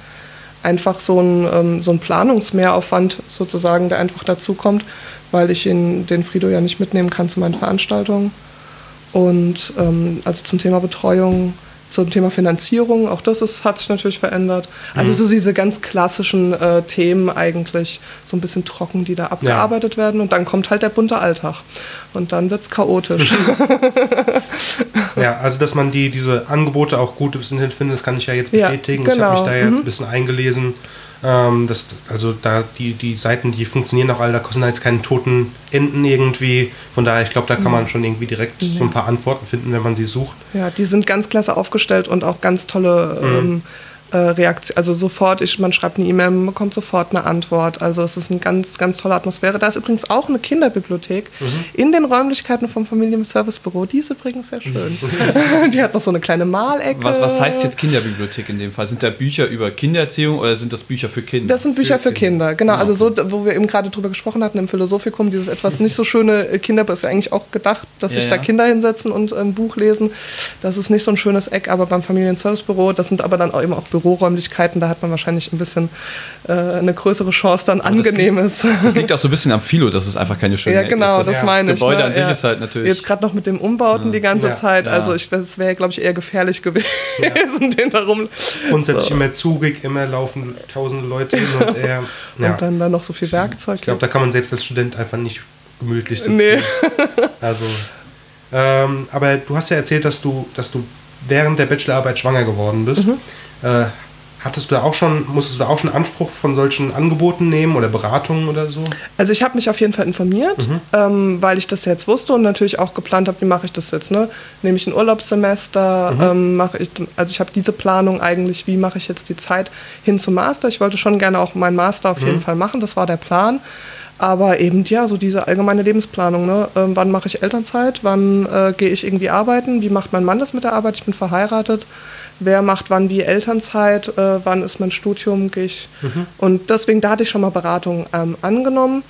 einfach so ein, ähm, so ein Planungsmehraufwand sozusagen, der einfach dazu kommt, weil ich ihn, den Frido ja nicht mitnehmen kann zu meinen Veranstaltungen. Und ähm, also zum Thema Betreuung, zum Thema Finanzierung, auch das ist, hat sich natürlich verändert. Also Mhm. so diese ganz klassischen äh, Themen eigentlich, so ein bisschen trocken, die da abgearbeitet werden. Und dann kommt halt der bunte Alltag. Und dann wird es chaotisch. Ja, also dass man die, diese Angebote auch gut bis hin findet, das kann ich ja jetzt Ja, bestätigen. Ich genau. habe mich da jetzt Mhm. ein bisschen eingelesen. Ähm, das, also da die, die Seiten, die funktionieren auch alle, da kosten jetzt keine toten Enden irgendwie. Von daher, ich glaube, da kann man schon irgendwie direkt so ein paar Antworten finden, wenn man sie sucht. Ja, die sind ganz klasse aufgestellt und auch ganz tolle ähm, äh, Reaktionen. Also sofort, ich, man schreibt eine E-Mail, man bekommt sofort eine Antwort. Also es ist eine ganz, ganz tolle Atmosphäre. Da ist übrigens auch eine Kinderbibliothek in den Räumlichkeiten vom Familienservicebüro. Die ist übrigens sehr schön. die hat noch so eine kleine Malecke. Was, was heißt jetzt Kinderbibliothek in dem Fall? Sind da Bücher über Kindererziehung oder sind das Bücher für Kinder? Das sind Bücher für Kinder, genau. Also so, wo wir eben gerade drüber gesprochen hatten im Philosophikum, dieses etwas nicht so schöne äh, Kinderbuch ist ja eigentlich auch gedacht, dass Ja, sich da ja. Kinder hinsetzen und ein Buch lesen. Das ist nicht so ein schönes Eck, aber beim Familienservicebüro, das sind aber dann auch eben auch Büroräumlichkeiten, da hat man wahrscheinlich ein bisschen äh, eine größere Chance, dann das Angenehmes. Das liegt auch so ein bisschen am Philo, dass es einfach keine schöne Ja, genau, ist. das Ja. meine ich. Gebäude ne? an sich Ja. ist halt natürlich. Jetzt gerade noch mit dem Umbauten die ganze Ja. Zeit. Ja. Also ich, es wäre, glaube ich, eher gefährlich gewesen, den darum. Grundsätzlich So. immer zugig, immer laufen tausende Leute hin und her. Ja, Und dann da noch so viel Werkzeug. ich glaube, da kann man selbst als Student einfach nicht gemütlich sitzen. Nee. Also, ähm, aber du hast ja erzählt, dass du, dass du während der Bachelorarbeit schwanger geworden bist. Mhm. Äh, hattest du da auch schon, musstest du da auch schon Anspruch von solchen Angeboten nehmen oder Beratungen oder so? Also ich habe mich auf jeden Fall informiert, ähm, weil ich das jetzt wusste und natürlich auch geplant habe, wie mache ich das jetzt. Ne? Nehme ich ein Urlaubssemester, ähm, mache ich, also ich habe diese Planung eigentlich, wie mache ich jetzt die Zeit hin zum Master. Ich wollte schon gerne auch meinen Master auf jeden Fall machen, das war der Plan. Aber eben, ja, so diese allgemeine Lebensplanung. Ne? Ähm, wann mache ich Elternzeit? Wann äh, gehe ich irgendwie arbeiten? Wie macht mein Mann das mit der Arbeit? Ich bin verheiratet. Wer macht wann wie Elternzeit? Äh, wann ist mein Studium? Gehe ich? Und deswegen, da hatte ich schon mal Beratung ähm, angenommen.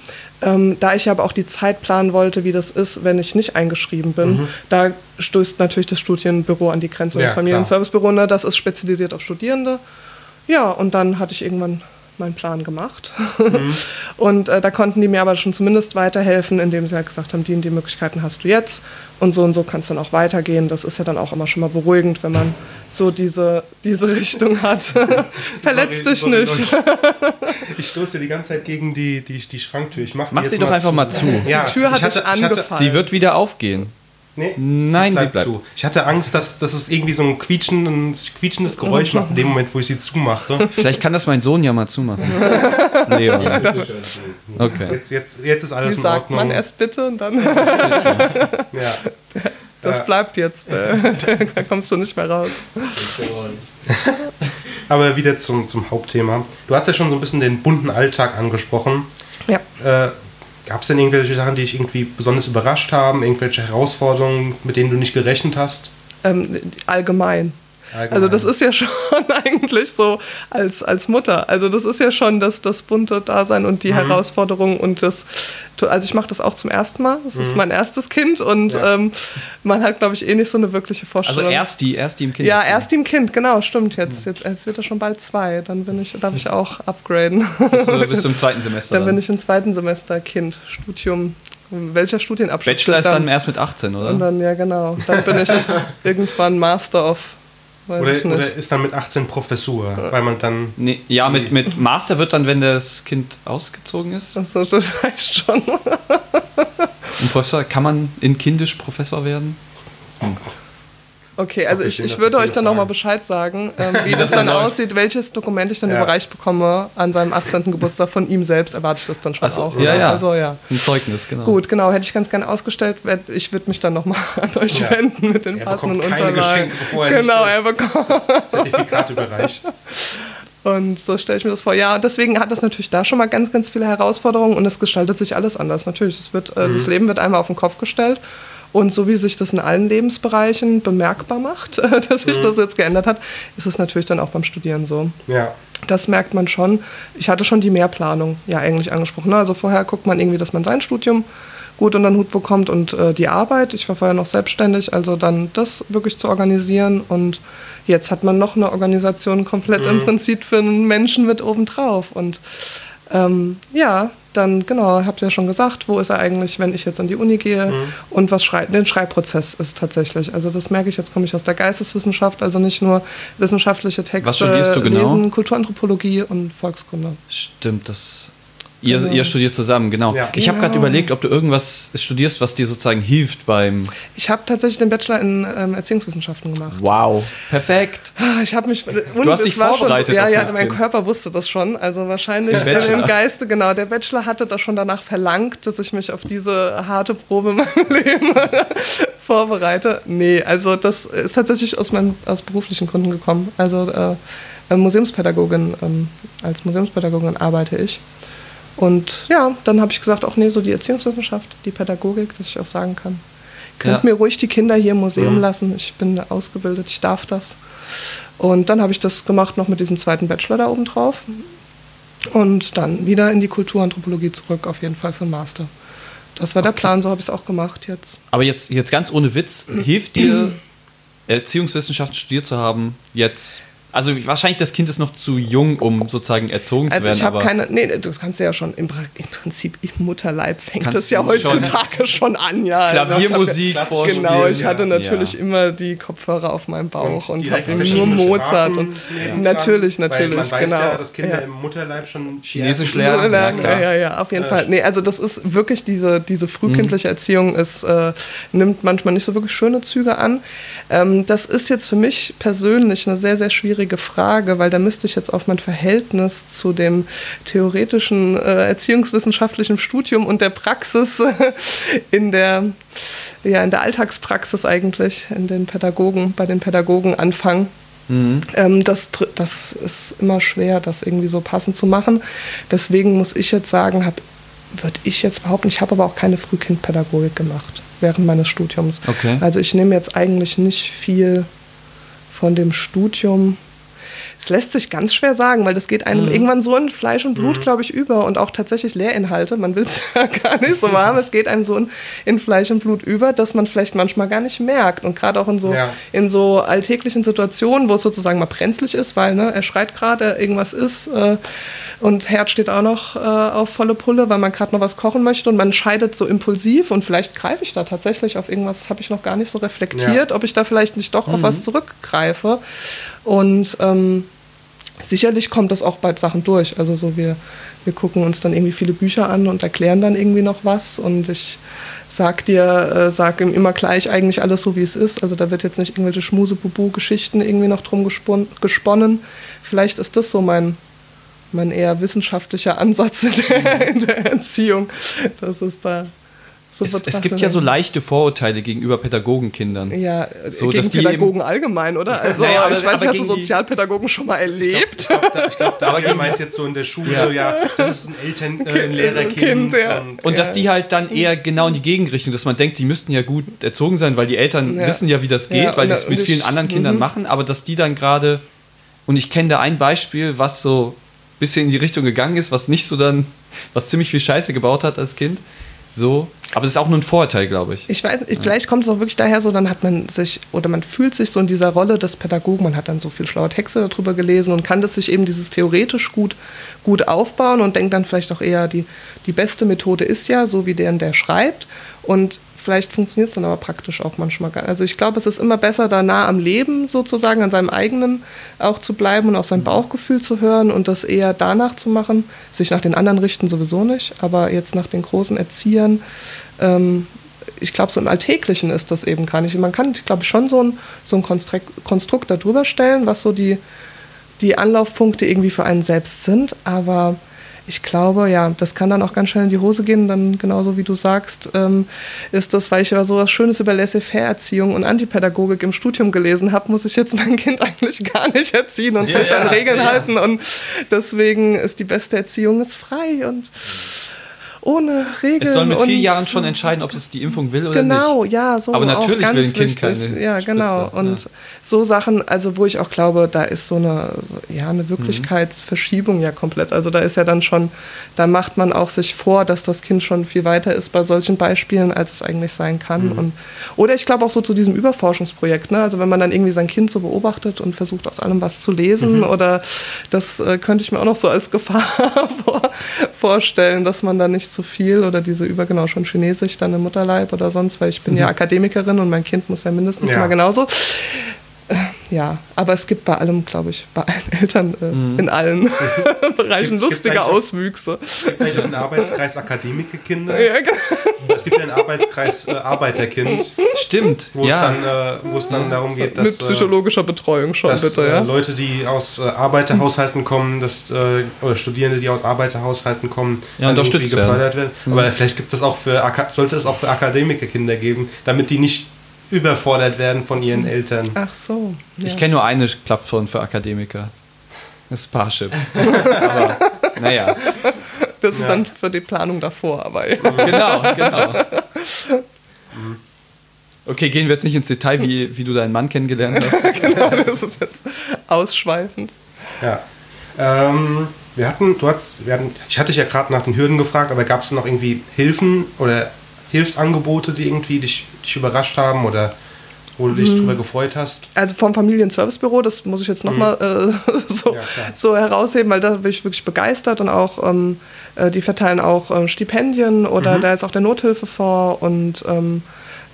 Ähm, da ich aber auch die Zeit planen wollte, wie das ist, wenn ich nicht eingeschrieben bin, da stößt natürlich das Studienbüro an die Grenze. Ja, das Familienservicebüro, ne, das ist spezialisiert auf Studierende. Ja, und dann hatte ich irgendwann meinen Plan gemacht. und äh, da konnten die mir aber schon zumindest weiterhelfen, indem sie halt gesagt haben, die und die Möglichkeiten hast du jetzt und so und so kann es dann auch weitergehen. Das ist ja dann auch immer schon mal beruhigend, wenn man so diese, diese Richtung hat. Verletzt dich sorry, nicht. Ich stoße die ganze Zeit gegen die, die, die Schranktür. Ich mach, die Mach jetzt sie doch einfach mal zu. Ja, Die Tür hat ich hatte, dich ich hatte, angefallen. Sie wird wieder aufgehen. Nee, Nein, sie bleibt bleibt. zu. Ich hatte Angst, dass, dass es irgendwie so ein, quietschen, ein quietschendes Geräusch macht in dem Moment, wo ich sie zumache. Vielleicht kann das mein Sohn ja mal zumachen. Leo. Okay. Jetzt, jetzt, jetzt ist Wie alles in sagt Ordnung. man erst bitte und dann, ja. das Ja. bleibt jetzt. Äh, da kommst du nicht mehr raus. Aber wieder zum, zum Hauptthema. Du hast ja schon so ein bisschen den bunten Alltag angesprochen. Ja. Äh, Gab es denn irgendwelche Sachen, die dich irgendwie besonders überrascht haben? Irgendwelche Herausforderungen, mit denen du nicht gerechnet hast? Ähm, allgemein. Also das ist ja schon eigentlich so als, als Mutter. Also das ist ja schon das, das bunte Dasein und die Mhm. Herausforderung und das. Also ich mache das auch zum ersten Mal. Das ist mein erstes Kind und Mhm. Ja. ähm, man hat, glaube ich, eh nicht so eine wirkliche Also Vorstellung. erst die, erst die im Kind. ja, erst im Kind, genau, stimmt. Jetzt, jetzt, jetzt wird er schon bald zwei. Dann bin ich, darf ich auch upgraden. Bist du, bist du im zweiten Semester Dann bin dann. ich im zweiten Semester Kind, Studium. Welcher Studienabschluss? Bachelor ist dann? dann erst mit 18, Und oder? dann, ja genau. Dann bin ich irgendwann Master of. Oder, oder ist dann mit 18 Professur, weil man dann. Nee, ja, mit, mit Master wird dann, wenn das Kind ausgezogen ist. Achso, das reicht schon. Und Professor, kann man in Kindisch Professor werden? Okay, also ich, ich würde euch dann nochmal. Bescheid sagen, ähm, wie das dann aussieht, welches Dokument ich dann Ja. überreicht bekomme an seinem 18. Geburtstag von ihm selbst, erwarte ich das dann schon so, auch. ja, oder? ja. Also ja. Ein Zeugnis, genau. Gut, genau, hätte ich ganz gerne ausgestellt. Ich würde mich dann nochmal an euch Ja. wenden mit den Er passenden bekommt keine Unterlagen. Geschenke, bevor er genau, er bekommt. das Zertifikat überreicht. Und so stelle ich mir das vor. Ja, deswegen hat das natürlich da schon mal ganz, ganz viele Herausforderungen und es gestaltet sich alles anders. Natürlich, es wird, äh, das Leben wird einmal auf den Kopf gestellt. Und so wie sich das in allen Lebensbereichen bemerkbar macht, dass sich das jetzt geändert hat, ist es natürlich dann auch beim Studieren so. Ja. Das merkt man schon. Ich hatte schon die Mehrplanung ja eigentlich angesprochen. Ne? Also vorher guckt man irgendwie, dass man sein Studium gut unter den Hut bekommt und äh, die Arbeit. Ich war vorher noch selbstständig, also dann das wirklich zu organisieren. Und jetzt hat man noch eine Organisation komplett im Prinzip für einen Menschen mit obendrauf. Und ähm, ja, dann, genau, habt ihr ja schon gesagt, wo ist er eigentlich, wenn ich jetzt an die Uni gehe Mhm. und was schrei den Schreibprozess ist tatsächlich. Also das merke ich, jetzt komme ich aus der Geisteswissenschaft, also nicht nur wissenschaftliche Texte Was studierst du genau? lesen, Kulturanthropologie und Volkskunde. Stimmt, das. Ihr, Also- ihr studiert zusammen, genau. Ja. Ich habe gerade Genau. überlegt, ob du irgendwas studierst, was dir sozusagen hilft beim. Ich habe tatsächlich den Bachelor in ähm, Erziehungswissenschaften gemacht. Wow, perfekt. Ich habe mich. Und hast dich war schon vorbereitet So, ja, ja, mein Kind. Körper wusste das schon. Also wahrscheinlich im Geiste, genau. Der Bachelor hatte das schon danach verlangt, dass ich mich auf diese harte Probe in meinem Leben vorbereite. Nee, also das ist tatsächlich aus, meinem, aus beruflichen Gründen gekommen. Also äh, Museumspädagogin, ähm, als Museumspädagogin arbeite ich. Und ja, dann habe ich gesagt, auch nee, so die Erziehungswissenschaft, die Pädagogik, dass ich auch sagen kann. Könnt Ja. mir ruhig die Kinder hier im Museum Mhm. lassen. Ich bin ausgebildet, ich darf das. Und dann habe ich das gemacht noch mit diesem zweiten Bachelor da oben drauf. Und dann wieder in die Kulturanthropologie zurück, auf jeden Fall für den Master. Das war der Plan, so habe ich es auch gemacht jetzt. Aber jetzt, jetzt ganz ohne Witz, hilft dir Erziehungswissenschaften studiert zu haben jetzt? Also wahrscheinlich das Kind ist noch zu jung, um sozusagen erzogen Also zu werden. ich habe keine, nee, das kannst du ja schon im, im Prinzip im Mutterleib fängt das ja heutzutage schon, an, ja. Also Klaviermusik Klassisch vorspielen. Genau, ich Ja. hatte natürlich Ja. immer die Kopfhörer auf meinem Bauch und, Und habe nur Mozart Sprachen und lernen natürlich, natürlich, man weiß genau. ja, dass Kinder Ja. im Mutterleib schon Chinesisch ersten- lernen. Ja, Ja, ja, klar. ja, ja, auf jeden Äh, Fall. Nee, also das ist wirklich diese, diese frühkindliche Erziehung, es äh, nimmt manchmal nicht so wirklich schöne Züge an. Ähm, das ist jetzt für mich persönlich eine sehr, sehr schwierige Frage, weil da müsste ich jetzt auf mein Verhältnis zu dem theoretischen äh, erziehungswissenschaftlichen Studium und der Praxis in der, ja, in der Alltagspraxis eigentlich, in den Pädagogen, bei den Pädagogen anfangen. Ähm, das, das ist immer schwer, das irgendwie so passend zu machen. Deswegen muss ich jetzt sagen, hab, würde ich jetzt behaupten, ich habe aber auch keine Frühkindpädagogik gemacht während meines Studiums. Okay. Also ich nehme jetzt eigentlich nicht viel von dem Studium. Es lässt sich ganz schwer sagen, weil das geht einem irgendwann so in Fleisch und Blut, glaube ich, über und auch tatsächlich Lehrinhalte. Man will es ja gar nicht so haben. Es geht einem so in, in Fleisch und Blut über, dass man vielleicht manchmal gar nicht merkt. Und gerade auch in so, Ja. in so alltäglichen Situationen, wo es sozusagen mal brenzlig ist, weil ne, er schreit gerade, irgendwas ist äh, und Herd steht auch noch äh, auf volle Pulle, weil man gerade noch was kochen möchte und man scheidet so impulsiv und vielleicht greife ich da tatsächlich auf irgendwas, habe ich noch gar nicht so reflektiert, ob ich da vielleicht nicht doch auf was zurückgreife. Und ähm, sicherlich kommt das auch bei Sachen durch. Also so wir, wir gucken uns dann irgendwie viele Bücher an und erklären dann irgendwie noch was und ich sag dir, äh, sag ihm immer gleich eigentlich alles so, wie es ist. Also da wird jetzt nicht irgendwelche Schmusebubu-Geschichten irgendwie noch drum gespon gesponnen. Vielleicht ist das so mein, mein eher wissenschaftlicher Ansatz in der, in der Erziehung. Das ist da so es, es gibt ja so leichte Vorurteile gegenüber Pädagogenkindern. ja, So, gegen dass die Pädagogen allgemein, oder? Also, Naja, aber- ich weiß aber nicht, hast du Sozialpädagogen schon mal erlebt? Ich glaube, da, ich glaub, Aber Daniel gegen- meint jetzt so in der Schule, Ja. ja, das ist ein Eltern, äh, ein Lehrerkind. Kind, ja. und- Und dass die halt dann eher genau in die Gegenrichtung, dass man denkt, die müssten ja gut erzogen sein, weil die Eltern Ja. wissen ja, wie das geht, Ja, weil die da- es mit vielen ich- anderen Kindern mhm. machen, aber dass die dann gerade, und ich kenne da ein Beispiel, was so ein bisschen in die Richtung gegangen ist, was nicht so dann, was ziemlich viel Scheiße gebaut hat als Kind. So, aber das ist auch nur ein Vorurteil, glaube ich. Ich weiß, nicht, vielleicht kommt es auch wirklich daher so, dann hat man sich oder man fühlt sich so in dieser Rolle des Pädagogen, man hat dann so viel schlaue Texte darüber gelesen und kann das sich eben dieses theoretisch gut, gut aufbauen und denkt dann vielleicht auch eher, die, die beste Methode ist ja, so wie der, der schreibt. Und vielleicht funktioniert es dann aber praktisch auch manchmal gar Also ich glaube, es ist immer besser, da nah am Leben sozusagen, an seinem eigenen auch zu bleiben und auf sein Bauchgefühl zu hören und das eher danach zu machen. Sich nach den anderen richten sowieso nicht, aber jetzt nach den großen Erziehern. Ähm, ich glaube, so im Alltäglichen ist das eben gar nicht. Man kann, ich glaube, schon so ein, so ein Konstrukt, Konstrukt darüber stellen, was so die, die Anlaufpunkte irgendwie für einen selbst sind. Aber ich glaube, ja, das kann dann auch ganz schnell in die Hose gehen. Dann, genauso wie du sagst, ähm, ist das, weil ich ja so was Schönes über Laissez-faire-Erziehung und Antipädagogik im Studium gelesen habe, muss ich jetzt mein Kind eigentlich gar nicht erziehen und Ja, mich an ja, Regeln ja. halten. Und deswegen ist die beste Erziehung ist frei und ohne Regeln. Es soll mit vier Jahren schon entscheiden, ob es die Impfung will oder Genau, nicht. ja, so Aber natürlich ganz will ein Kind wichtig. keine Ja, genau. Spritze, Und ja. so Sachen, also wo ich auch glaube, da ist so eine, ja, eine Wirklichkeitsverschiebung ja komplett. Also da ist ja dann schon, da macht man auch sich vor, dass das Kind schon viel weiter ist bei solchen Beispielen, als es eigentlich sein kann. Und, oder ich glaube auch so zu diesem Überforschungsprojekt, ne? Also wenn man dann irgendwie sein Kind so beobachtet und versucht aus allem was zu lesen oder das äh, könnte ich mir auch noch so als Gefahr vor, vorstellen, dass man da nicht zu viel oder diese über genau schon Chinesisch dann im Mutterleib oder sonst, weil ich bin ja Akademikerin und mein Kind muss ja mindestens Ja. mal genauso. Äh, Ja, aber es gibt bei allem, glaube ich, bei allen Eltern äh, in allen Bereichen Gibt's- gibt's lustige auch- Auswüchse. Es gibt eigentlich auch einen Arbeitskreis Akademikerkinder. Ja, genau. Es gibt ja einen Arbeitskreis äh, Arbeiterkind, Stimmt. wo, ja. es dann, äh, wo es dann darum geht, dass, Mit psychologischer Betreuung schon, dass bitte, äh, ja. Leute, die aus äh, Arbeiterhaushalten kommen, dass, äh, oder Studierende, die aus Arbeiterhaushalten kommen, Ja, dann unterstützt irgendwie gefördert werden. Mhm. Aber vielleicht gibt es auch für sollte es auch für Akademikerkinder geben, damit die nicht überfordert werden von ihren Eltern. Ach so. Ja. Ich kenne nur eine Plattform für Akademiker. Das ist Parship. Aber, naja. das ist Ja. dann für die Planung davor, aber ja. Genau, genau. Okay, gehen wir jetzt nicht ins Detail, wie, wie du deinen Mann kennengelernt hast. genau, das ist jetzt ausschweifend. Ja. Ähm, wir hatten, du hast, wir hatten, ich hatte dich ja gerade nach den Hürden gefragt, aber gab es noch irgendwie Hilfen oder Hilfsangebote, die irgendwie dich, dich überrascht haben oder wo du dich Mhm. drüber gefreut hast? Also vom Familienservicebüro, das muss ich jetzt nochmal äh, so, Mhm. Ja, so herausheben, weil da bin ich wirklich begeistert und auch, ähm, äh, die verteilen auch ähm, Stipendien oder Mhm. da ist auch der Nothilfefonds und ähm,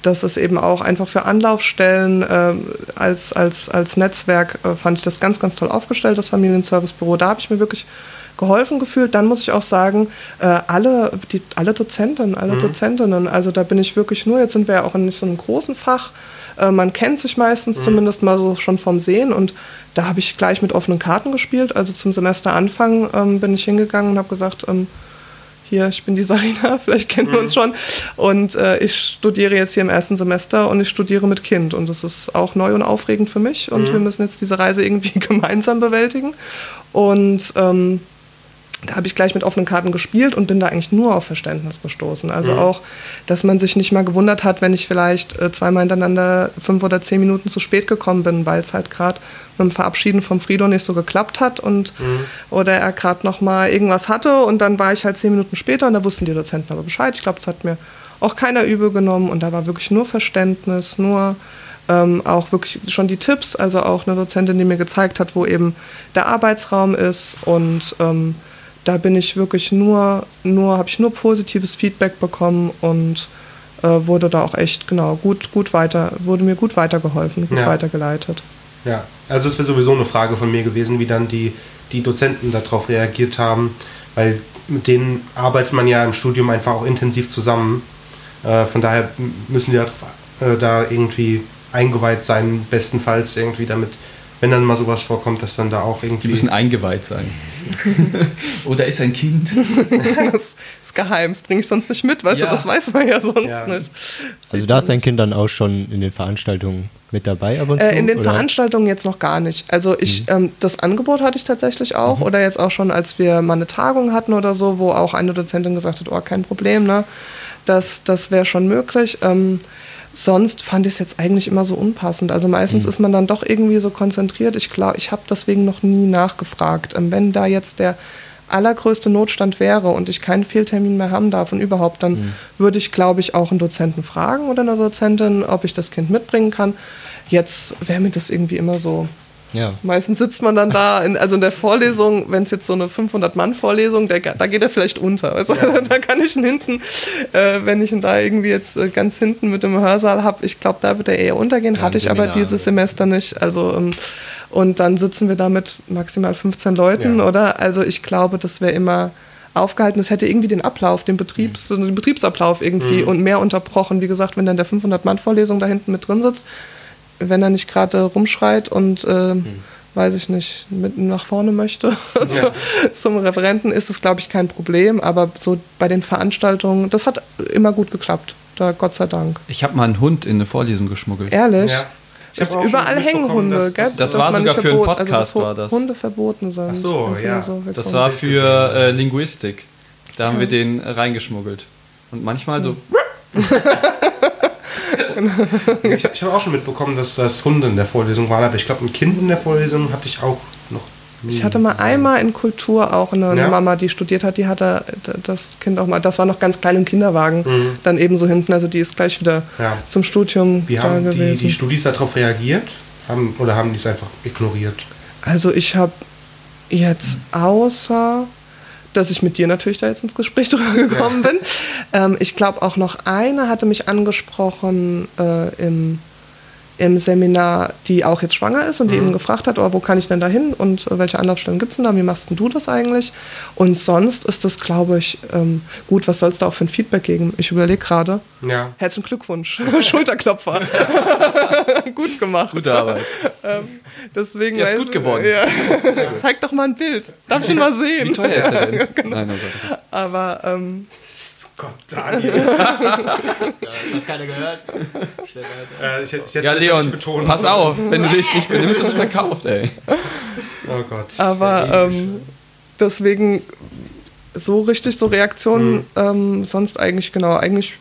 das ist eben auch einfach für Anlaufstellen ähm, als, als, als Netzwerk äh, fand ich das ganz, ganz toll aufgestellt, das Familienservicebüro. Da habe ich mir wirklich geholfen gefühlt. Dann muss ich auch sagen, äh, alle, die, alle Dozenten, alle Dozentinnen, also da bin ich wirklich nur, jetzt sind wir ja auch in nicht so einem großen Fach, äh, man kennt sich meistens zumindest mal so schon vom Sehen und da habe ich gleich mit offenen Karten gespielt. Also zum Semesteranfang ähm, bin ich hingegangen und habe gesagt, ähm, hier, ich bin die Sarina, vielleicht kennen wir uns schon. Und äh, ich studiere jetzt hier im ersten Semester und ich studiere mit Kind. Und das ist auch neu und aufregend für mich. Und wir müssen jetzt diese Reise irgendwie gemeinsam bewältigen. Und ähm, da habe ich gleich mit offenen Karten gespielt und bin da eigentlich nur auf Verständnis gestoßen. Also auch, dass man sich nicht mal gewundert hat, wenn ich vielleicht äh, zweimal hintereinander fünf oder zehn Minuten zu spät gekommen bin, weil es halt gerade mit dem Verabschieden vom Frido nicht so geklappt hat und oder er gerade noch mal irgendwas hatte und dann war ich halt zehn Minuten später und da wussten die Dozenten aber Bescheid. Ich glaube, das hat mir auch keiner übel genommen und da war wirklich nur Verständnis, nur ähm, auch wirklich schon die Tipps, also auch eine Dozentin, die mir gezeigt hat, wo eben der Arbeitsraum ist und ähm, da bin ich wirklich nur, nur habe ich nur positives Feedback bekommen und äh, wurde da auch echt genau gut, gut weiter, wurde mir gut weitergeholfen, gut Ja. weitergeleitet. Ja, also es wäre sowieso eine Frage von mir gewesen, wie dann die, die Dozenten darauf reagiert haben, weil mit denen arbeitet man ja im Studium einfach auch intensiv zusammen. Äh, von daher müssen die da, drauf, äh, da irgendwie eingeweiht sein, bestenfalls irgendwie damit, wenn dann mal sowas vorkommt, dass dann da auch Die irgendwie... müssen eingeweiht sein. Oder ist ein Kind? Das ist geheim, das bringe ich sonst nicht mit, weißt Ja. du, das weiß man ja sonst Ja. nicht. Also da ist dein Kind dann auch schon in den Veranstaltungen mit dabei ab und zu? Äh, in den oder? Veranstaltungen jetzt noch gar nicht. Also ich, ähm, das Angebot hatte ich tatsächlich auch oder jetzt auch schon, als wir mal eine Tagung hatten oder so, wo auch eine Dozentin gesagt hat, oh, kein Problem, ne? Das, das wäre schon möglich. Ähm, sonst fand ich es jetzt eigentlich immer so unpassend. Also meistens ist man dann doch irgendwie so konzentriert. Ich glaube, ich habe deswegen noch nie nachgefragt. Ähm, wenn da jetzt der allergrößte Notstand wäre und ich keinen Fehltermin mehr haben darf und überhaupt, dann würde ich, glaube ich, auch einen Dozenten fragen oder eine Dozentin, ob ich das Kind mitbringen kann. Jetzt wäre mir das irgendwie immer so. Ja. Meistens sitzt man dann da, in, also in der Vorlesung, wenn es jetzt so eine 500-Mann-Vorlesung, der- da geht er vielleicht unter. Also, Da kann ich ihn hinten, äh, wenn ich ihn da irgendwie jetzt äh, ganz hinten mit dem Hörsaal habe, ich glaube, da wird er eher untergehen. Ja, Hatte ich aber Seminar, dieses ja. Semester nicht. Also, ähm, und dann sitzen wir da mit maximal 15 Leuten, Ja. oder? Also ich glaube, das wäre immer aufgehalten. Es hätte irgendwie den Ablauf, den, Betriebs, den Betriebsablauf irgendwie und mehr unterbrochen. Wie gesagt, wenn dann der 500-Mann-Vorlesung da hinten mit drin sitzt, wenn er nicht gerade rumschreit und ähm, weiß ich nicht, mit nach vorne möchte zu, zum Referenten, ist es, glaube ich, kein Problem. Aber so bei den Veranstaltungen, das hat immer gut geklappt. Da Gott sei Dank. Ich habe mal einen Hund in eine Vorlesung geschmuggelt. Ehrlich? Ja. Ich schon überall hängen Hunde, dass- gell? Das Dass war sogar für einen verbot- Podcast, also, dass war das. Hunde verboten sind. Ach so, ja. wir Das war für äh, Linguistik. Da haben wir den äh, reingeschmuggelt. Und manchmal so. Ich, ich habe auch schon mitbekommen, dass das Hunde in der Vorlesung waren, aber ich glaube, ein Kind in der Vorlesung hatte ich auch noch. Ich hatte mal einmal in Kultur auch eine, Ja? Mama, die studiert hat, die hatte das Kind auch mal, das war noch ganz klein im Kinderwagen, Mhm. dann eben so hinten, also die ist gleich wieder Ja. zum Studium Wie da haben die, gewesen. die Studis darauf reagiert? Haben, oder haben die es einfach ignoriert? Also ich habe jetzt außer, dass ich mit dir natürlich da jetzt ins Gespräch drüber gekommen bin, ähm, ich glaube auch noch eine hatte mich angesprochen äh, im, im Seminar, die auch jetzt schwanger ist und die eben gefragt hat, oh, wo kann ich denn da hin und äh, welche Anlaufstellen gibt es denn da, wie machst denn du das eigentlich? Und sonst ist das, glaube ich, ähm, gut, was soll es da auch für ein Feedback geben? Ich überlege gerade. Ja. Herzlichen Glückwunsch, Schulterklopfer. gut gemacht. Gute Arbeit. Ähm, deswegen Der ist gut geworden. Ja. Zeig doch mal ein Bild. Darf ich ihn mal sehen? Wie teuer ist er denn? genau. Nein, Gott. Aber ähm, Gott, Daniel. Hat keiner gehört. Äh, ich, hätte- ich hätte Ja, Leon, nicht betonen. pass auf. Wenn du dich nicht benimmst, ist es verkauft, ey. Oh Gott. aber Ja, ähm, deswegen so richtig so Reaktionen, Mhm. ähm, sonst eigentlich genau, eigentlich,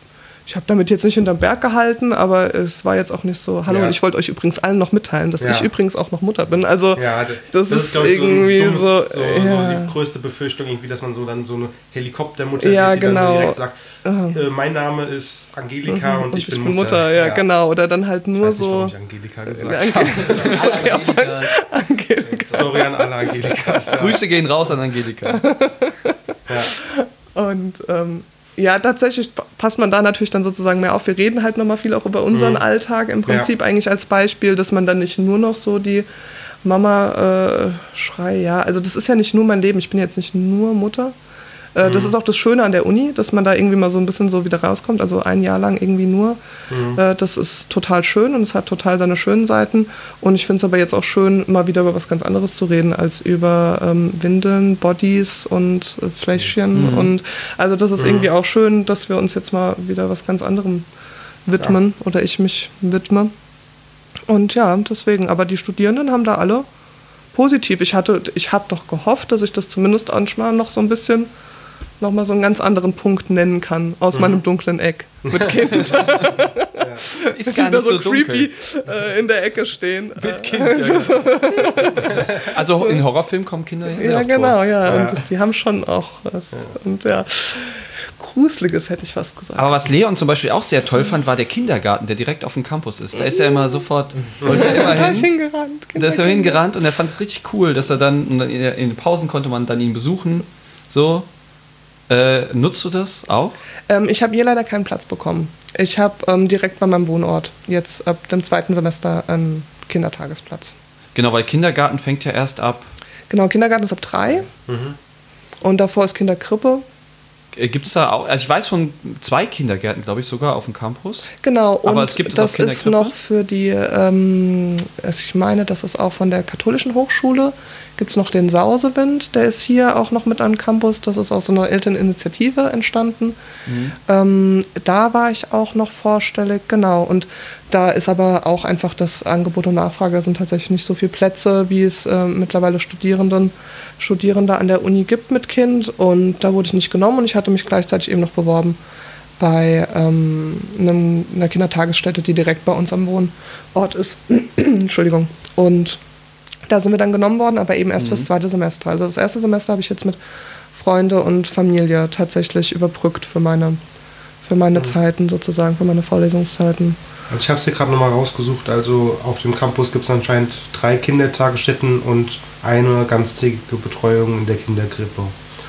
ich habe damit jetzt nicht hinterm Berg gehalten, aber es war jetzt auch nicht so, hallo, Ja. und ich wollte euch übrigens allen noch mitteilen, dass Ja. ich übrigens auch noch Mutter bin. Also Ja, d- das, ist, ich, irgendwie so, dummes- so, so, ja. so die größte Befürchtung, irgendwie, dass man so dann so eine Helikoptermutter Ja, wird, die dann genau. so direkt sagt, Aha. äh, mein Name ist Angelika und, und ich, bin Mutter. ja, genau. Oder dann halt Ich nur weiß nicht, warum so. ich Angelika gesagt habe. Ange- Angelika. Sorry an alle Angelikas. Ja. Grüße gehen raus an Angelika. Ja. Und ähm, ja, tatsächlich pa- passt man da natürlich dann sozusagen mehr auf. Wir reden halt nochmal viel auch über unseren Alltag. Im Prinzip eigentlich als Beispiel, dass man dann nicht nur noch so die Mama-Schrei, ja. Also das ist ja nicht nur mein Leben. Ich bin jetzt nicht nur Mutter. Äh, Das ist auch das Schöne an der Uni, dass man da irgendwie mal so ein bisschen so wieder rauskommt. Also ein Jahr lang irgendwie nur. Äh, das ist total schön und es hat total seine schönen Seiten. Und ich finde es aber jetzt auch schön, mal wieder über was ganz anderes zu reden, als über ähm, Windeln, Bodies und äh, Fläschchen. Und also das ist irgendwie auch schön, dass wir uns jetzt mal wieder was ganz anderem widmen oder ich mich widme. Und ja, deswegen, aber die Studierenden haben da alle positiv. Ich hatte, ich habe doch gehofft, dass ich das zumindest manchmal noch so ein bisschen noch mal so einen ganz anderen Punkt nennen kann aus meinem dunklen Eck mit Kind, Ist die gar da nicht so, creepy äh, in der Ecke stehen. Mit Kind, ja. Also in Horrorfilmen kommen Kinder ja sehr ja, oft genau, vor. ja. Ja. Und die haben schon auch was. Und ja, Gruseliges hätte ich fast gesagt. Aber was Leon zum Beispiel auch sehr toll fand, war der Kindergarten, der direkt auf dem Campus ist. Da ist er immer sofort, wollte er immer da ist hin. hingerannt. Da ist er hingerannt und er fand es richtig cool, dass er dann, in den Pausen konnte man dann ihn besuchen. So. Äh, nutzt du das auch? Ähm, ich habe hier leider keinen Platz bekommen. Ich habe ähm, direkt bei meinem Wohnort jetzt ab dem zweiten Semester einen Kindertagesplatz. Genau, weil Kindergarten fängt ja erst ab. Genau, Kindergarten ist ab drei. Mhm. Und davor ist Kinderkrippe. Gibt es da auch, also ich weiß von zwei Kindergärten, glaube ich, sogar auf dem Campus. Genau, und Aber es gibt es das auch ist noch für die, ähm, es- ich meine, das ist auch von der katholischen Hochschule, gibt es noch den Sausewind, der ist hier auch noch mit am Campus, das ist aus so einer Elterninitiative entstanden. Mhm. Ähm, da war ich auch noch vorstellig, genau. Und da ist aber auch einfach das Angebot und Nachfrage, da sind tatsächlich nicht so viele Plätze, wie es äh, mittlerweile Studierenden, Studierende an der Uni gibt mit Kind. Und da wurde ich nicht genommen und ich hatte mich gleichzeitig eben noch beworben bei ähm, einem, einer Kindertagesstätte, die direkt bei uns am Wohnort ist. Entschuldigung. Und da sind wir dann genommen worden, aber eben erst fürs zweite Semester. Also das erste Semester habe ich jetzt mit Freunde und Familie tatsächlich überbrückt für meine, für meine Zeiten sozusagen, für meine Vorlesungszeiten. Also ich habe es hier gerade nochmal rausgesucht. Also auf dem Campus gibt es anscheinend drei Kindertagesstätten und eine ganztägige Betreuung in der Kinderkrippe.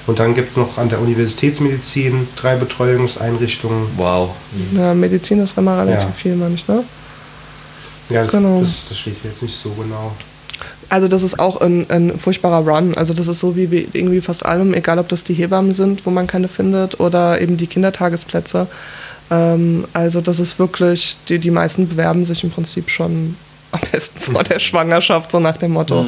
Und dann gibt es noch an der Universitätsmedizin drei Betreuungseinrichtungen. Wow. Ja, Medizin ist immer relativ Ja. viel, meine ich, ne? Ja, das, Genau. das, das steht hier jetzt nicht so genau. Also das ist auch ein, ein furchtbarer Run. Also das ist so wie irgendwie fast allem, egal ob das die Hebammen sind, wo man keine findet, oder eben die Kindertagesplätze. Ähm, also das ist wirklich, die, die meisten bewerben sich im Prinzip schon am besten vor der Schwangerschaft, so nach dem Motto.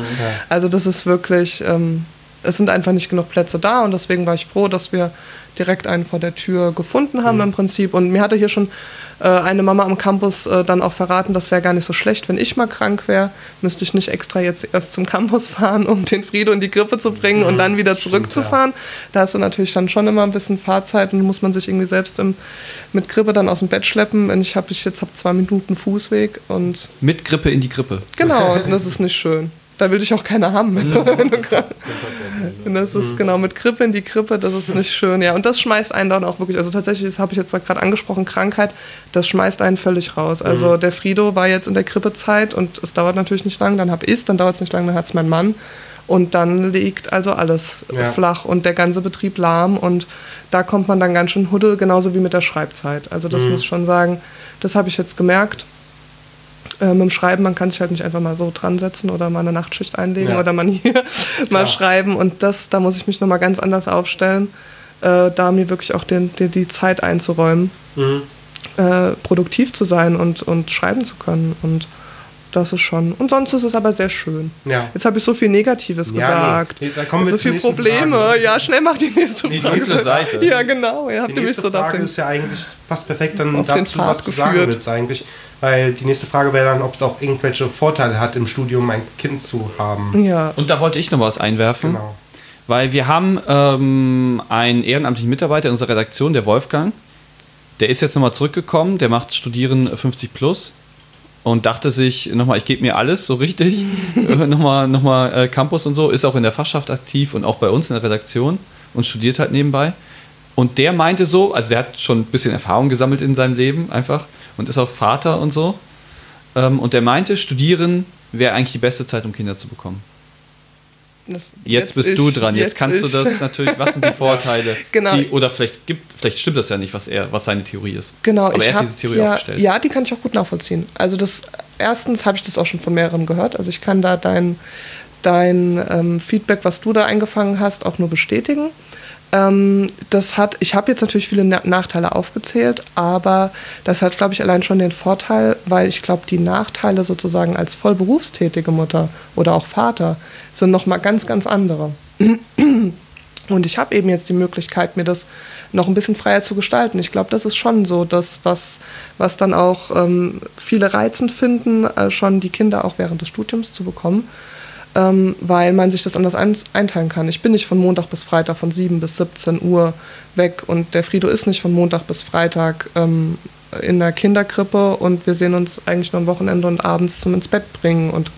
Also das ist wirklich, ähm, es sind einfach nicht genug Plätze da und deswegen war ich froh, dass wir direkt einen vor der Tür gefunden haben im Prinzip. Und mir hatte hier schon äh, eine Mama am Campus äh, dann auch verraten, das wäre gar nicht so schlecht, wenn ich mal krank wäre, müsste ich nicht extra jetzt erst zum Campus fahren, um den Frido in die Grippe zu bringen und dann wieder zurückzufahren. Da hast du natürlich dann schon immer ein bisschen Fahrzeit und muss man sich irgendwie selbst im, mit Grippe dann aus dem Bett schleppen. Und ich habe ich jetzt hab zwei Minuten Fußweg und Mit Grippe in die Grippe. genau, und das ist nicht schön. Da will dich auch keiner haben. Grad- und das ist genau mit Grippe in die Grippe, das ist nicht schön. Ja, und das schmeißt einen dann auch wirklich, also tatsächlich, das habe ich jetzt gerade angesprochen, Krankheit, das schmeißt einen völlig raus. Also der Frido war jetzt in der Grippezeit und es dauert natürlich nicht lang, dann habe ich es, dann dauert es nicht lang, dann hat es mein Mann. Und dann liegt also alles Ja. flach und der ganze Betrieb lahm und da kommt man dann ganz schön huddel, genauso wie mit der Schreibzeit. Also das muss ich schon sagen, das habe ich jetzt gemerkt. Äh, mit dem Schreiben, man kann sich halt nicht einfach mal so dran setzen oder mal eine Nachtschicht einlegen Ja. oder man hier mal Klar. schreiben. Und das, da muss ich mich nochmal ganz anders aufstellen, äh, da mir wirklich auch den, die, die Zeit einzuräumen, Mhm. äh, produktiv zu sein und, und schreiben zu können. Und das ist schon. Und sonst ist es aber sehr schön. Ja. Jetzt habe ich so viel Negatives Ja, gesagt. nee, da kommen wir so viele Probleme. Frage. Ja, schnell mach die nächste Nee, die Frage. nächste Seite. Ja, genau. Ihr habt Die nächste so Frage ist ja eigentlich fast perfekt dann auf den dazu, was du sagen willst eigentlich. Weil die nächste Frage wäre dann, ob es auch irgendwelche Vorteile hat, im Studium ein Kind zu haben. Ja. Und da wollte ich noch was einwerfen. Genau. Weil wir haben ähm, einen ehrenamtlichen Mitarbeiter in unserer Redaktion, der Wolfgang. Der ist jetzt nochmal zurückgekommen, der macht Studieren 50 plus und dachte sich nochmal, ich gebe mir alles so richtig. nochmal nochmal äh, Campus und so, ist auch in der Fachschaft aktiv und auch bei uns in der Redaktion und studiert halt nebenbei. Und der meinte so, also der hat schon ein bisschen Erfahrung gesammelt in seinem Leben einfach und ist auch Vater und so. Ähm, und der meinte, studieren wäre eigentlich die beste Zeit, um Kinder zu bekommen. Das- Jetzt, bist du ich, dran. Jetzt, kannst du ich. das natürlich. Was sind die Vorteile? Genau. Die, oder vielleicht gibt, vielleicht stimmt das ja nicht, was er, was seine Theorie ist. Genau, Aber ich er hat diese Theorie ja, aufgestellt. Ja, die kann ich auch gut nachvollziehen. Also das erstens habe ich das auch schon von mehreren gehört. Also ich kann da dein, dein ähm, Feedback, was du da eingefangen hast, auch nur bestätigen. Ähm, das hat, ich habe jetzt natürlich viele Na Nachteile aufgezählt, aber das hat, glaube ich, allein schon den Vorteil, weil ich glaube, die Nachteile sozusagen als voll berufstätige Mutter oder auch Vater sind nochmal ganz, ganz andere. Und ich habe eben jetzt die Möglichkeit, mir das noch ein bisschen freier zu gestalten. Ich glaube, das ist schon so das, was, was dann auch ähm, viele reizend finden, äh, schon die Kinder auch während des Studiums zu bekommen, ähm, weil man sich das anders ein, einteilen kann. Ich bin nicht von Montag bis Freitag von 7 bis 17 Uhr weg und der Frido ist nicht von Montag bis Freitag ähm, in der Kinderkrippe und wir sehen uns eigentlich nur am Wochenende und abends zum ins Bett bringen und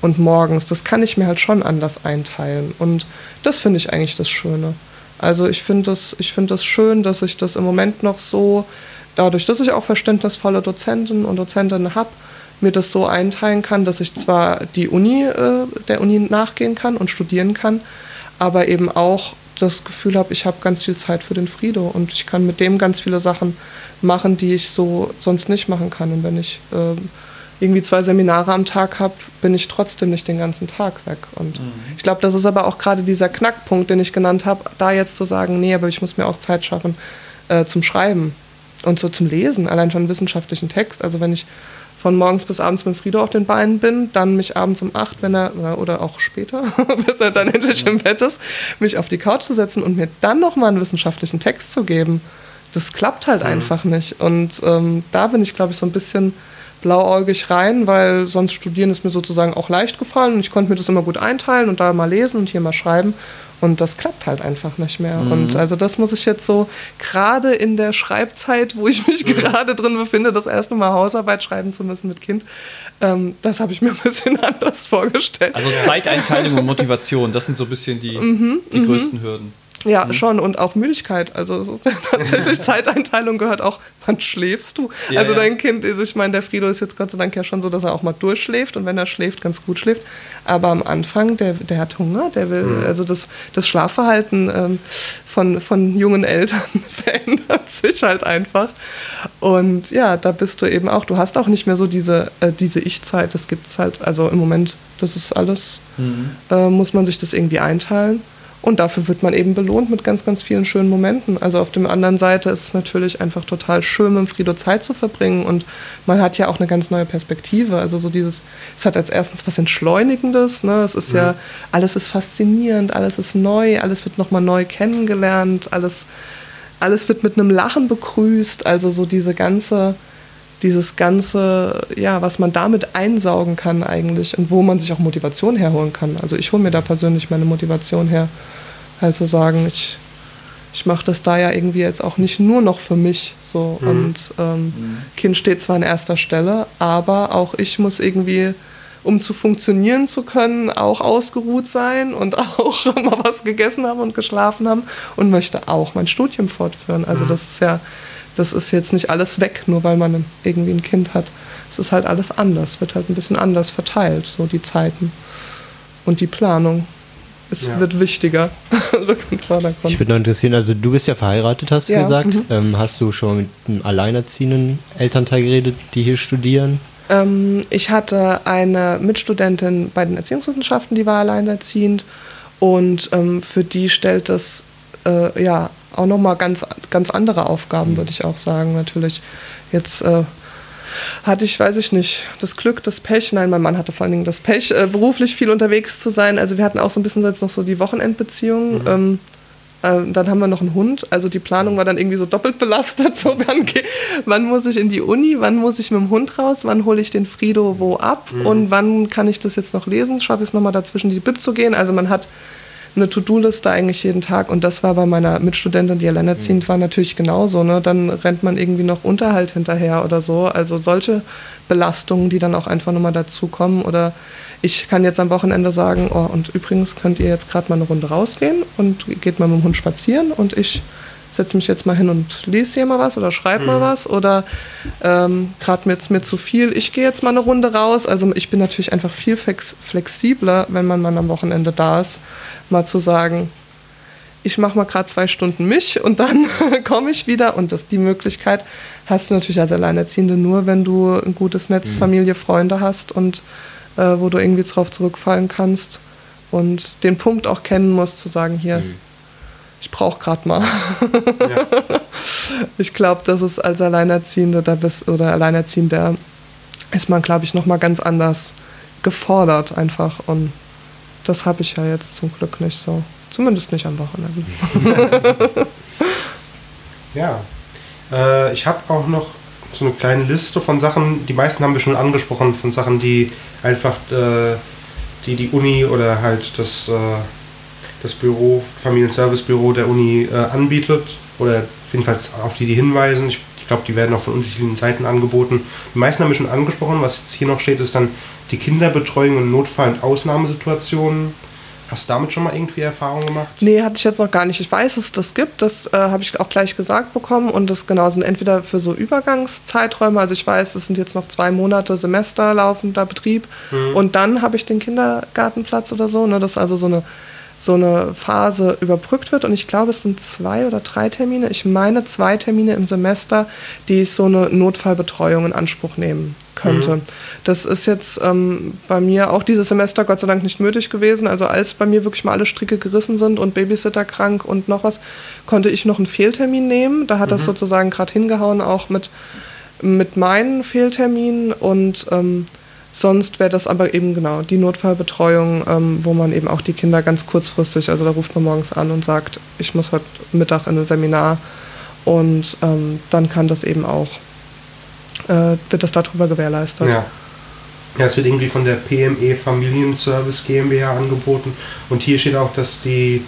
und morgens. Das kann ich mir halt schon anders einteilen. Und das finde ich eigentlich das Schöne. Also ich finde das, ich finde das schön, dass ich das im Moment noch so, dadurch, dass ich auch verständnisvolle Dozenten und Dozentinnen habe, mir das so einteilen kann, dass ich zwar die Uni, äh, der Uni nachgehen kann und studieren kann, aber eben auch das Gefühl habe, ich habe ganz viel Zeit für den Frido und ich kann mit dem ganz viele Sachen machen, die ich so sonst nicht machen kann. Und wenn ich ähm, irgendwie zwei Seminare am Tag habe, bin ich trotzdem nicht den ganzen Tag weg. Und ich glaube, das ist aber auch gerade dieser Knackpunkt, den ich genannt habe, da jetzt zu sagen, nee, aber ich muss mir auch Zeit schaffen äh, zum Schreiben und so zum Lesen, allein schon einen wissenschaftlichen Text. Also wenn ich von morgens bis abends mit Frido auf den Beinen bin, dann mich abends um acht, wenn er, oder auch später, bis er dann endlich im Bett ist, mich auf die Couch zu setzen und mir dann nochmal einen wissenschaftlichen Text zu geben, das klappt halt einfach nicht. Und ähm, da bin ich, glaube ich, so ein bisschen blauäugig rein, weil sonst studieren ist mir sozusagen auch leicht gefallen und ich konnte mir das immer gut einteilen und da mal lesen und hier mal schreiben. Und das klappt halt einfach nicht mehr. Und also das muss ich jetzt so, gerade in der Schreibzeit, wo ich mich gerade drin befinde, das erste Mal Hausarbeit schreiben zu müssen mit Kind, ähm, das habe ich mir ein bisschen anders vorgestellt. Also Zeiteinteilung und Motivation, das sind so ein bisschen die, Mhm, die größten Hürden. Ja, schon. Und auch Müdigkeit. Also es ist ja tatsächlich Zeiteinteilung gehört auch, wann schläfst du? Ja, also ja. dein Kind ist, ich meine, der Frido ist jetzt Gott sei Dank ja schon so, dass er auch mal durchschläft und wenn er schläft, ganz gut schläft. Aber am Anfang, der, der hat Hunger, der will, also das, das Schlafverhalten ähm, von, von jungen Eltern verändert sich halt einfach. Und ja, da bist du eben auch, du hast auch nicht mehr so diese, äh, diese Ich-Zeit, das gibt es halt, also im Moment, das ist alles, äh, muss man sich das irgendwie einteilen. Und dafür wird man eben belohnt mit ganz, ganz vielen schönen Momenten. Also auf der anderen Seite ist es natürlich einfach total schön, mit Frido Zeit zu verbringen. Und man hat ja auch eine ganz neue Perspektive. Also so dieses, es hat als erstens was Entschleunigendes. Ne? Es ist mhm. ja, alles ist faszinierend, alles ist neu, alles wird nochmal neu kennengelernt, alles, alles wird mit einem Lachen begrüßt. Also so diese ganze, dieses ganze, ja, was man damit einsaugen kann eigentlich und wo man sich auch Motivation herholen kann. Also ich hole mir da persönlich meine Motivation her, halt zu sagen, ich, ich mache das da ja irgendwie jetzt auch nicht nur noch für mich so mhm. und ähm, mhm. Kind steht zwar an erster Stelle, aber auch ich muss irgendwie um zu funktionieren zu können, auch ausgeruht sein und auch mal was gegessen haben und geschlafen haben und möchte auch mein Studium fortführen. Also mhm. das ist ja das ist jetzt nicht alles weg, nur weil man irgendwie ein Kind hat. Es ist halt alles anders, wird halt ein bisschen anders verteilt, so die Zeiten und die Planung. Es ja. wird wichtiger. Ich würde noch interessieren, also du bist ja verheiratet, hast du ja. gesagt. Mhm. Ähm, hast du schon mit einem alleinerziehenden Elternteil geredet, die hier studieren? Ähm, ich hatte eine Mitstudentin bei den Erziehungswissenschaften, die war alleinerziehend. Und ähm, für die stellt das äh, ja auch nochmal ganz, ganz andere Aufgaben, würde ich auch sagen, natürlich. Jetzt äh, hatte ich, weiß ich nicht, das Glück, das Pech, nein, mein Mann hatte vor allen Dingen das Pech, äh, beruflich viel unterwegs zu sein. Also wir hatten auch so ein bisschen jetzt noch so die Wochenendbeziehung. Mhm. Ähm, äh, dann haben wir noch einen Hund. Also die Planung war dann irgendwie so doppelt belastet. So, wann, wann muss ich in die Uni? Wann muss ich mit dem Hund raus? Wann hole ich den Frido wo ab? Mhm. Und wann kann ich das jetzt noch lesen? Schaffe ich es nochmal dazwischen die Bib zu gehen? Also man hat eine To-Do-Liste eigentlich jeden Tag und das war bei meiner Mitstudentin, die alleinerziehend mhm. war, natürlich genauso. Ne? Dann rennt man irgendwie noch Unterhalt hinterher oder so. Also solche Belastungen, die dann auch einfach nochmal dazukommen. Oder ich kann jetzt am Wochenende sagen, oh, und übrigens könnt ihr jetzt gerade mal eine Runde rausgehen und geht mal mit dem Hund spazieren und ich setze mich jetzt mal hin und lese hier mal was oder schreibe mhm. mal was oder ähm, gerade mir jetzt mir zu viel, ich gehe jetzt mal eine Runde raus. Also ich bin natürlich einfach viel flex flexibler, wenn man mal am Wochenende da ist, mal zu sagen, ich mache mal gerade zwei Stunden mich und dann komme ich wieder. Und das, die Möglichkeit hast du natürlich als Alleinerziehende nur, wenn du ein gutes Netz, mhm. Familie, Freunde hast und äh, wo du irgendwie drauf zurückfallen kannst und den Punkt auch kennen musst, zu sagen, hier, mhm. Ich brauche gerade mal. Ja. Ich glaube, das ist als Alleinerziehende oder Alleinerziehender ist man, glaube ich, nochmal ganz anders gefordert einfach und das habe ich ja jetzt zum Glück nicht so. Zumindest nicht am Wochenende. ja. Äh, ich habe auch noch so eine kleine Liste von Sachen, die meisten haben wir schon angesprochen, von Sachen, die einfach äh, die, die Uni oder halt das, äh, das Büro, Familienservicebüro der Uni äh, anbietet oder jedenfalls auf die die hinweisen. Ich, ich glaube, die werden auch von unterschiedlichen Seiten angeboten. Die meisten haben wir schon angesprochen. Was jetzt hier noch steht, ist dann die Kinderbetreuung in Notfall- und Ausnahmesituationen. Hast du damit schon mal irgendwie Erfahrungen gemacht? Nee, hatte ich jetzt noch gar nicht. Ich weiß, dass es das gibt. Das äh, habe ich auch gleich gesagt bekommen. Und das genau sind entweder für so Übergangszeiträume. Also ich weiß, es sind jetzt noch zwei Monate Semester laufender Betrieb. Mhm. Und dann habe ich den Kindergartenplatz oder so. Ne? Das ist also so eine so eine Phase überbrückt wird. Und ich glaube, es sind zwei oder drei Termine. Ich meine zwei Termine im Semester, die ich so eine Notfallbetreuung in Anspruch nehmen könnte. Mhm. Das ist jetzt ähm, bei mir auch dieses Semester Gott sei Dank nicht nötig gewesen. Also als bei mir wirklich mal alle Stricke gerissen sind und Babysitter krank und noch was, konnte ich noch einen Fehltermin nehmen. Da hat mhm. das sozusagen gerade hingehauen, auch mit, mit meinen Fehlterminen und ähm, Sonst wäre das aber eben genau die Notfallbetreuung, ähm, wo man eben auch die Kinder ganz kurzfristig, also da ruft man morgens an und sagt, ich muss heute Mittag in ein Seminar und ähm, dann kann das eben auch, äh, wird das darüber gewährleistet. Ja. Ja, es wird irgendwie von der PME Familienservice GmbH angeboten und hier steht auch, dass die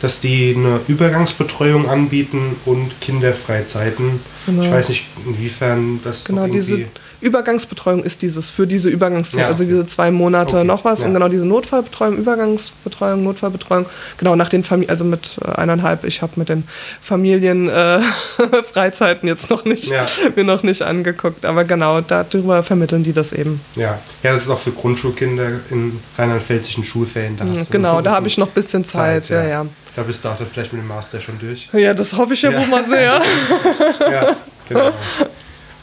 dass die eine Übergangsbetreuung anbieten und Kinderfreizeiten. Genau. Ich weiß nicht, inwiefern das genau, diese Übergangsbetreuung ist dieses für diese Übergangszeit, ja, also diese zwei Monate okay. noch was ja. und genau diese Notfallbetreuung, Übergangsbetreuung, Notfallbetreuung, genau nach den Familien, also mit äh, eineinhalb, ich habe mit den Familienfreizeiten äh, jetzt noch nicht, ja. mir noch nicht angeguckt, aber genau, darüber vermitteln die das eben. Ja, ja, das ist auch für Grundschulkinder in rheinland-pfälzischen Schulferien. Da genau, da habe ich noch ein bisschen Zeit, Zeit ja, ja. Da bist du auch vielleicht mit dem Master schon durch. Ja, das hoffe ich ja, wohl mal sehr. ja, genau.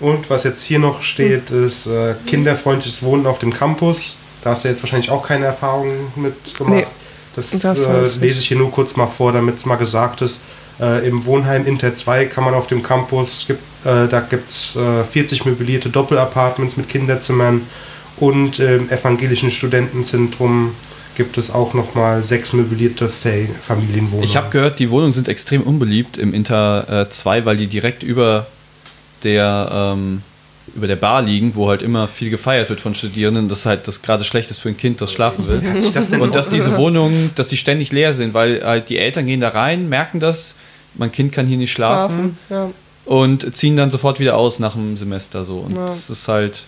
Und was jetzt hier noch steht, ist äh, kinderfreundliches Wohnen auf dem Campus. Da hast du jetzt wahrscheinlich auch keine Erfahrungen mit gemacht. Nee. Das, das äh, lese ich hier nur kurz mal vor, damit es mal gesagt ist. Äh, Im Wohnheim Inter 2 kann man auf dem Campus, gibt, äh, da gibt es 40 möblierte Doppelapartments mit Kinderzimmern und im evangelischen Studentenzentrum gibt es auch nochmal sechs möblierte Familienwohnungen. Ich habe gehört, die Wohnungen sind extrem unbeliebt im Inter 2, äh, weil die direkt über der, ähm, über der Bar liegen, wo halt immer viel gefeiert wird von Studierenden, dass halt das gerade schlecht ist für ein Kind, das schlafen will. Das und dass diese Wohnungen, dass die ständig leer sind, weil halt die Eltern gehen da rein, merken das, mein Kind kann hier nicht schlafen, schlafen ja. und ziehen dann sofort wieder aus nach dem Semester so. Und ja. das ist halt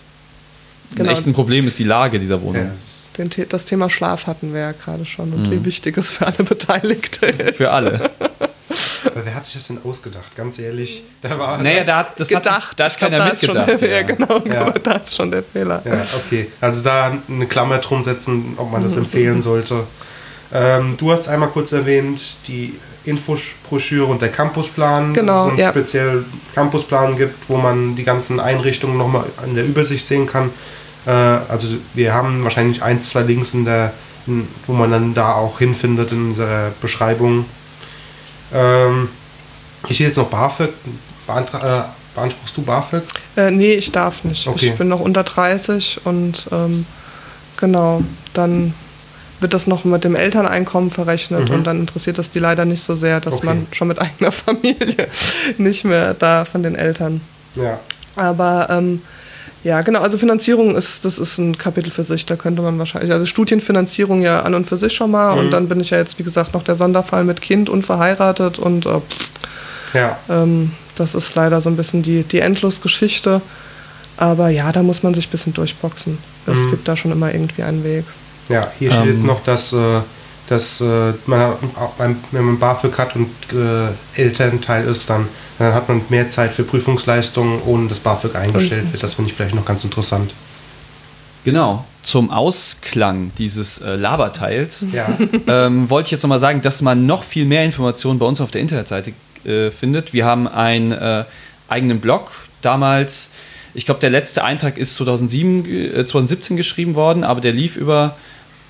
genau. ein echtes Problem, ist die Lage dieser Wohnung. Ja, das Thema Schlaf hatten wir ja gerade schon und mhm. wie wichtig es für alle Beteiligten ist. Für alle. Aber wer hat sich das denn ausgedacht? Ganz ehrlich. Da war naja, da hat, das gedacht. Hat, da hat keiner glaub, mitgedacht. Der, ja. ja, genau, ja. da ist schon der Fehler. Ja, okay. Also da eine Klammer drum setzen, ob man das empfehlen sollte. Ähm, du hast einmal kurz erwähnt, die Infobroschüre und der Campusplan. Genau, dass es einen ja. speziellen Campusplan gibt, wo man die ganzen Einrichtungen nochmal in der Übersicht sehen kann. Äh, also wir haben wahrscheinlich ein, zwei Links in der, in, wo man dann da auch hinfindet in unserer Beschreibung. Ähm, hier steht jetzt noch BAföG. Beantra äh, beanspruchst du BAföG? Äh, nee, ich darf nicht. Okay. Ich bin noch unter 30 und ähm, genau, dann wird das noch mit dem Elterneinkommen verrechnet mhm. und dann interessiert das die leider nicht so sehr, dass okay. man schon mit eigener Familie nicht mehr da von den Eltern. Ja. Aber ähm, ja, genau. Also Finanzierung ist, das ist ein Kapitel für sich. Da könnte man wahrscheinlich, also Studienfinanzierung ja an und für sich schon mal. Mhm. Und dann bin ich ja jetzt, wie gesagt, noch der Sonderfall mit Kind und verheiratet. Und äh, ja. ähm, das ist leider so ein bisschen die, die Endlosgeschichte. Aber ja, da muss man sich ein bisschen durchboxen. Es mhm. gibt da schon immer irgendwie einen Weg. Ja, hier steht ähm. jetzt noch, dass, äh, dass äh, man, wenn man BAföG hat und äh, Elternteil ist, dann dann hat man mehr Zeit für Prüfungsleistungen, ohne dass BAföG eingestellt wird. Das finde ich vielleicht noch ganz interessant. Genau. Zum Ausklang dieses äh, Laberteils ja. ähm, wollte ich jetzt nochmal sagen, dass man noch viel mehr Informationen bei uns auf der Internetseite äh, findet. Wir haben einen äh, eigenen Blog. Damals, ich glaube, der letzte Eintrag ist 2007, 2017 äh, geschrieben worden, aber der lief über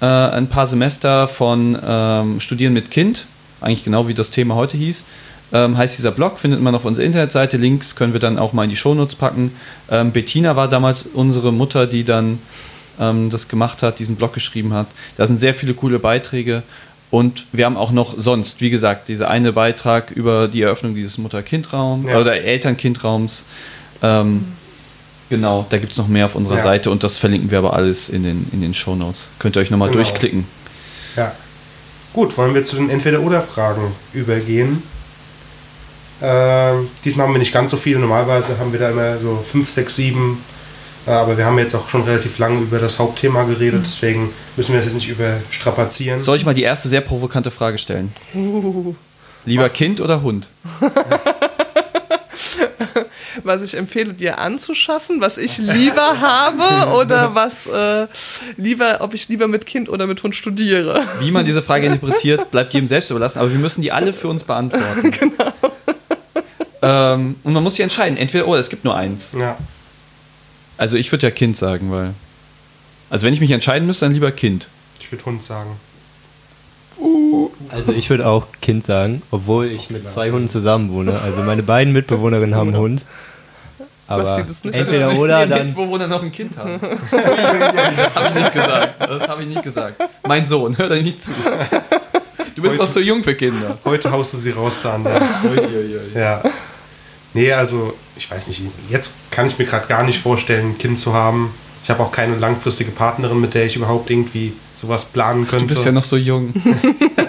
äh, ein paar Semester von ähm, Studieren mit Kind. Eigentlich genau wie das Thema heute hieß ähm, heißt dieser Blog, findet man auf unserer Internetseite. Links können wir dann auch mal in die Shownotes packen. Ähm, Bettina war damals unsere Mutter, die dann ähm, das gemacht hat, diesen Blog geschrieben hat. Da sind sehr viele coole Beiträge. Und wir haben auch noch sonst, wie gesagt, dieser eine Beitrag über die Eröffnung dieses Mutter-Kind-Raums ja. oder Eltern-Kind-Raums. Ähm, genau, da gibt es noch mehr auf unserer ja. Seite und das verlinken wir aber alles in den, in den Shownotes. Könnt ihr euch nochmal genau. durchklicken. Ja. Gut, wollen wir zu den Entweder-Oder-Fragen übergehen? Ähm, diesmal haben wir nicht ganz so viele. Normalerweise haben wir da immer so 5, 6, 7. Aber wir haben jetzt auch schon relativ lange über das Hauptthema geredet, mhm. deswegen müssen wir das jetzt nicht überstrapazieren. Soll ich mal die erste sehr provokante Frage stellen? Lieber Ach. Kind oder Hund? was ich empfehle, dir anzuschaffen, was ich lieber habe oder was äh, lieber, ob ich lieber mit Kind oder mit Hund studiere. Wie man diese Frage interpretiert, bleibt jedem selbst überlassen, aber wir müssen die alle für uns beantworten. genau. Ähm, und man muss sich entscheiden, entweder oder, es gibt nur eins. Ja. Also ich würde ja Kind sagen, weil. Also wenn ich mich entscheiden müsste, dann lieber Kind. Ich würde Hund sagen. Uh. Also ich würde auch Kind sagen, obwohl ich mit zwei Hunden zusammen wohne. Also meine beiden Mitbewohnerinnen haben einen Hund. Aber entweder nicht, oder dann. Mitbewohner noch ein Kind haben. das habe ich nicht gesagt. Das habe ich nicht gesagt. Mein Sohn, hör da nicht zu. Du bist heute, noch zu jung für Kinder. Heute haust du sie raus, dann. Ja. Nee, also ich weiß nicht, jetzt kann ich mir gerade gar nicht vorstellen, ein Kind zu haben. Ich habe auch keine langfristige Partnerin, mit der ich überhaupt irgendwie sowas planen könnte. Du bist ja noch so jung.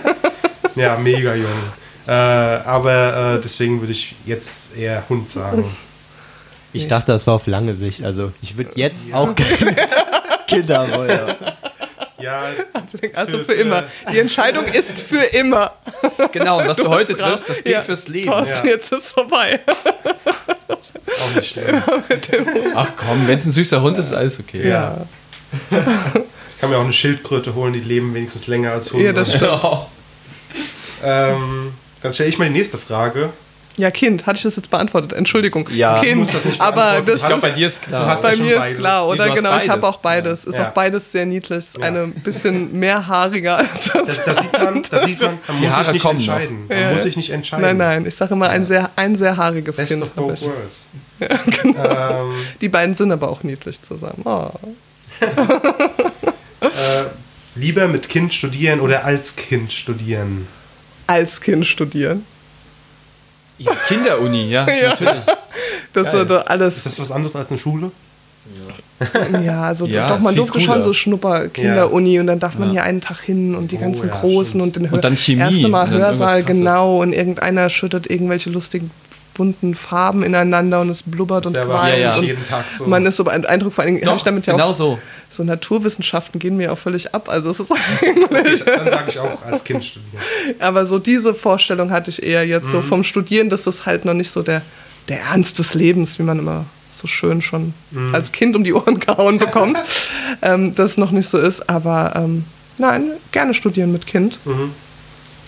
ja, mega jung. Äh, aber äh, deswegen würde ich jetzt eher Hund sagen. Ich dachte, das war auf lange Sicht. Also ich würde jetzt ja. auch keine Kinder wollen. Ja, also für, für, immer. Die Entscheidung ist für immer. Genau, und was du, du heute triffst, das geht ja, fürs Leben. Thorsten, ja. jetzt ist es vorbei. Auch nicht schlimm. Ach komm, wenn es ein süßer Hund ist, ist alles okay. Ja. Ich kann mir auch eine Schildkröte holen, die leben wenigstens länger als Hunde. Ja, das stimmt. ähm, dann stelle ich mal die nächste Frage. Ja, Kind, hatte ich das jetzt beantwortet? Entschuldigung. Ja, kind. das nicht aber beantworten. das Ich Ich glaube, bei ist, dir ist klar. Du hast bei ja mir ist beides. klar, Nee, oder? Genau, ich habe beides. auch beides. Ist Ja. auch beides sehr niedlich. Ist Ja. Eine ein bisschen mehr haariger als das. Das, da sieht man, da sieht man, man Die muss Haare sich nicht entscheiden. Man Ja. muss sich nicht entscheiden. Nein, nein, ich sage immer ein sehr, ein sehr haariges Best Kind. of both worlds. genau. Ähm, Die beiden sind aber auch niedlich zusammen. Oh. äh, lieber mit Kind studieren oder als Kind studieren? Als Kind studieren. Ja, Kinderuni, ja, Ja. natürlich. Das Geil. würde Ist alles. das was anderes als eine Schule? Ja, also Ja, doch, ist man durfte cooler. schon so Schnupper Kinderuni und dann darf man Ja. hier einen Tag hin und die Oh, ganzen ja, Großen stimmt. und den Und dann Chemie erste Mal Hörsaal, genau, und irgendeiner schüttet irgendwelche lustigen bunten Farben ineinander und es blubbert und Das aber qualmt. Ja, ja. Und jeden Tag so. man ist so beeindruckt, vor allem habe ich damit ja genau auch so. so Naturwissenschaften gehen mir auch völlig ab. Also es ist Okay, dann sage ich auch als Kind studieren. Aber so diese Vorstellung hatte ich eher jetzt Mhm. so vom Studieren, dass das halt noch nicht so der, der Ernst des Lebens, wie man immer so schön schon Mhm. als Kind um die Ohren gehauen bekommt, ähm, das noch nicht so ist. Aber ähm, nein, gerne studieren mit Kind.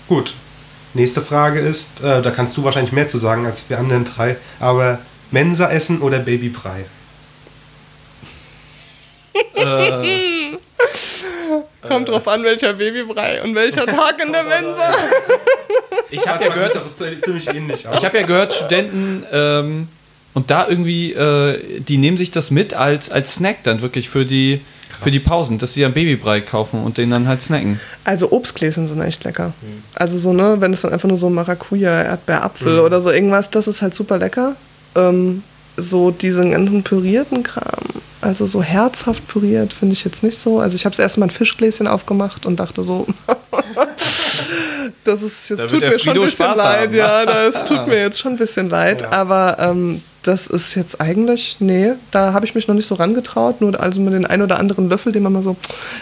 Gut. Nächste Frage ist, äh, da kannst du wahrscheinlich mehr zu sagen als wir anderen drei, aber Mensa essen oder Babybrei? Kommt drauf an, welcher Babybrei und welcher Tag in der Mensa. Ich habe ja gehört, das sieht ziemlich ähnlich aus. ich habe ja gehört, Studenten ähm, und da irgendwie, äh, die nehmen sich das mit als, als Snack dann wirklich für die, für die Pausen, dass sie dann Babybrei kaufen und den dann halt snacken. Also Obstgläschen sind echt lecker. Also so, ne, wenn es dann einfach nur so Maracuja, Erdbeer, Apfel oder so irgendwas, das ist halt super lecker. Ähm, so diesen ganzen pürierten Kram, also so herzhaft püriert, finde ich jetzt nicht so. Also ich habe es erst mal ein Fischgläschen aufgemacht und dachte so, das ist jetzt Da tut mir schon ein bisschen Spaß leid, haben, ja, das tut mir jetzt schon ein bisschen leid, Ja. aber ähm, das ist jetzt eigentlich, nee, da habe ich mich noch nicht so rangetraut, nur also mit den ein oder anderen Löffel, den man mal so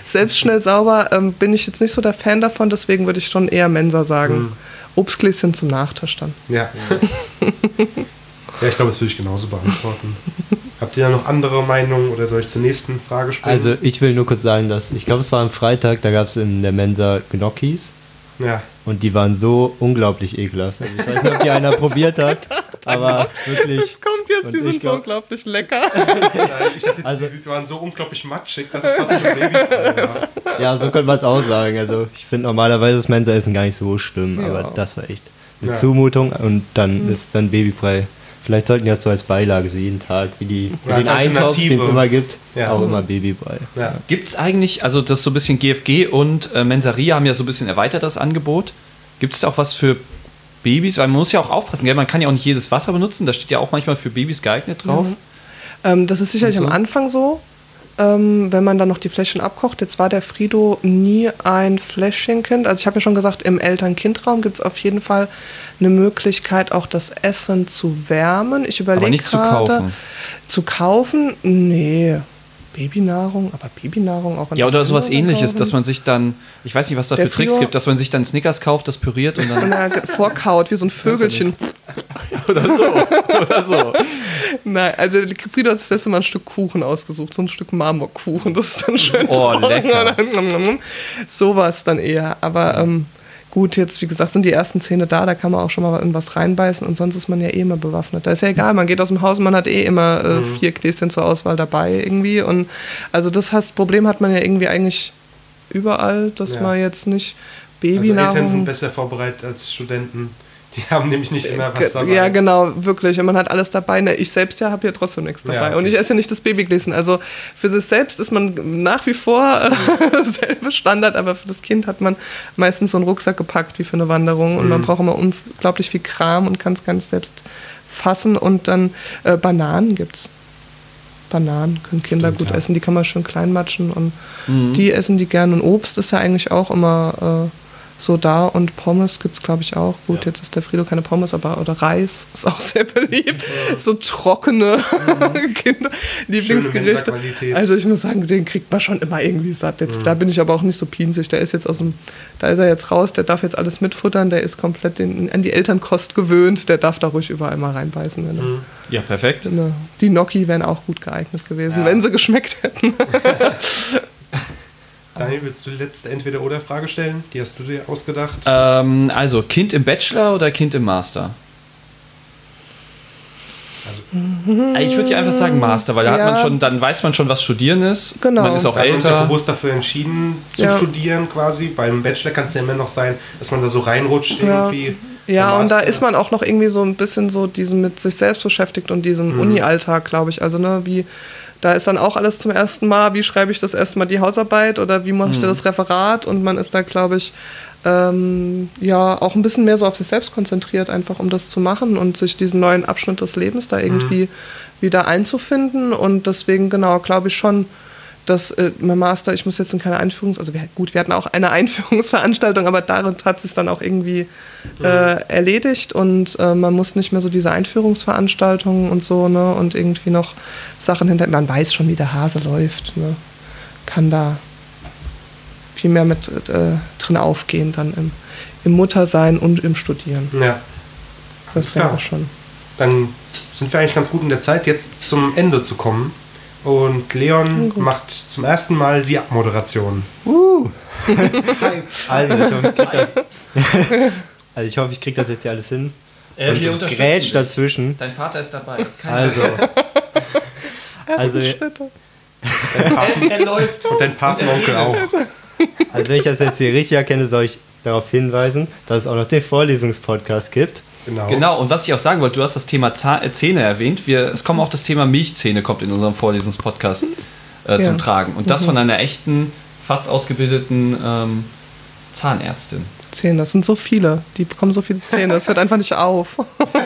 selbst schnell sauber, ähm, bin ich jetzt nicht so der Fan davon, deswegen würde ich schon eher Mensa sagen. Obstgläschen zum Nachtisch dann. Ja. ja, ich glaube, das würde ich genauso beantworten. Habt ihr da noch andere Meinungen oder soll ich zur nächsten Frage springen? Also ich will nur kurz sagen, dass ich glaube, es war am Freitag, da gab es in der Mensa Gnocchis ja. und die waren so unglaublich ekelhaft. Also ich weiß nicht, ob die einer probiert hat, aber wirklich. Das kommt jetzt, die sind so glaub- unglaublich lecker. Nein, ich hatte Also- die waren so unglaublich matschig, dass es fast mehr Babybrei war. Ja, so könnte man es auch sagen. Also ich finde normalerweise ist Mensa-Essen gar nicht so schlimm, Ja. aber das war echt eine Ja. Zumutung und dann ist dann Babybrei. Vielleicht sollten die das so als Beilage, so jeden Tag, wie die Ja, den Eintopf, den es immer gibt, Ja. auch immer Babybrei. Ja. Gibt es eigentlich, also das so ein bisschen GFG und äh, Mensaria haben ja so ein bisschen erweitert das Angebot. Gibt es auch was für Babys? Weil man muss ja auch aufpassen, gell? man kann ja auch nicht jedes Wasser benutzen. Da steht ja auch manchmal für Babys geeignet drauf. Ähm, das ist sicherlich so? am Anfang so, ähm, wenn man dann noch die Fläschchen abkocht. Jetzt war der Frido nie ein Fläschchenkind. Also ich habe ja schon gesagt, im Eltern-Kind-Raum gibt es auf jeden Fall eine Möglichkeit, auch das Essen zu wärmen. Ich überlege nicht zu gerade, kaufen. Zu kaufen? Nee. Babynahrung, aber Babynahrung auch Ja, oder der sowas ähnliches, kaufen? dass man sich dann, ich weiß nicht, was da für Tricks gibt, dass man sich dann Snickers kauft, das püriert und Und dann. dann vorkaut, wie so ein Vögelchen. oder so. Oder so. Nein, also Frido hat sich letzte Mal ein Stück Kuchen ausgesucht, so ein Stück Marmorkuchen. Das ist dann schön. Oh, trocken. lecker. Sowas dann eher. Aber ähm, gut, jetzt wie gesagt, sind die ersten Zähne da, da kann man auch schon mal in was reinbeißen und sonst ist man ja eh immer bewaffnet. Da ist ja egal, man geht aus dem Haus und man hat eh immer äh, Mhm. vier Gläschen zur Auswahl dabei irgendwie. Und also das heißt, Problem hat man ja irgendwie eigentlich überall, dass Ja. man jetzt nicht Also Eltern sind Babynahrung. besser vorbereitet als Studenten. Die haben nämlich nicht immer was dabei. Ja, genau, wirklich. Und man hat alles dabei. Ne, Ich selbst ja habe ja trotzdem nichts dabei. Ja, okay. Und ich esse ja nicht das Babygläschen. Also für sich selbst ist man nach wie vor äh, selbe Standard, aber für das Kind hat man meistens so einen Rucksack gepackt wie für eine Wanderung. Und man Mhm. braucht immer unglaublich viel Kram und kann es gar nicht selbst fassen. Und dann äh, Bananen gibt's. Bananen können Kinder Stimmt, gut ja. essen, die kann man schön klein matschen und Mhm. die essen die gerne. Und Obst ist ja eigentlich auch immer äh, so da und Pommes gibt es, glaube ich, auch. Gut, Ja. jetzt ist der Frido keine Pommes, aber oder Reis ist auch sehr beliebt. So trockene Kinder, Lieblingsgerichte. Also ich muss sagen, den kriegt man schon immer irgendwie satt. Jetzt, Da bin ich aber auch nicht so pinzig. Der ist jetzt aus dem, da ist er jetzt raus, der darf jetzt alles mitfuttern, der ist komplett den, an die Elternkost gewöhnt, der darf da ruhig überall mal reinbeißen. Wenn er, Ja, perfekt. er, die Gnocchi wären auch gut geeignet gewesen, Ja. wenn sie geschmeckt hätten. Daniel, willst du die letzte Entweder-Oder-Frage stellen? Die hast du dir ausgedacht. Ähm, also, Kind im Bachelor oder Kind im Master? Also, ich würde ja einfach sagen Master, weil da ja. hat man schon, dann weiß man schon, was Studieren ist. Genau. Man ist auch da älter. Haben uns ja bewusst dafür entschieden zu ja. studieren quasi. Beim Bachelor kann es ja immer noch sein, dass man da so reinrutscht irgendwie. Ja, und da ist man auch noch irgendwie so ein bisschen so diesen mit sich selbst beschäftigt und diesem mhm. Uni-Alltag, glaube ich. Also, ne, wie, da ist dann auch alles zum ersten Mal, wie schreibe ich das erste die Hausarbeit oder wie mache ich mhm. das Referat und man ist da, glaube ich, ähm, ja, auch ein bisschen mehr so auf sich selbst konzentriert, einfach um das zu machen und sich diesen neuen Abschnitt des Lebens da irgendwie mhm. wieder einzufinden. Und deswegen, genau, glaube ich schon, dass äh, mein Master, ich muss jetzt in keine Einführungs-, also wir, gut, wir hatten auch eine Einführungsveranstaltung, aber darin hat sich dann auch irgendwie äh, erledigt und äh, man muss nicht mehr so diese Einführungsveranstaltungen und so, ne, und irgendwie noch Sachen hinter, man weiß schon, wie der Hase läuft, ne, kann da viel mehr mit äh, drin aufgehen dann im, im Muttersein und im Studieren. Ja. Das ist ja schon. Dann sind wir eigentlich ganz gut in der Zeit, jetzt zum Ende zu kommen. Und Leon macht zum ersten Mal die Abmoderation. Uh. also, ich hoffe, ich krieg das, also ich hoffe, ich krieg das jetzt hier alles hin. Äh, und wir Grätsch dazwischen. Dein Vater ist dabei. Keine also, also Schritte. Er, er, läuft. Und dein Patenonkel auch. Also wenn ich das jetzt hier richtig erkenne, soll ich darauf hinweisen, dass es auch noch den Vorlesungspodcast gibt. Genau. genau, und was ich auch sagen wollte, du hast das Thema äh, Zähne erwähnt. Wir, es kommt auch das Thema Milchzähne kommt in unserem Vorlesungspodcast äh, ja. zum Tragen. Und das mhm. von einer echten, fast ausgebildeten ähm, Zahnärztin. Zähne, das sind so viele. Die bekommen so viele Zähne, das hört einfach nicht auf.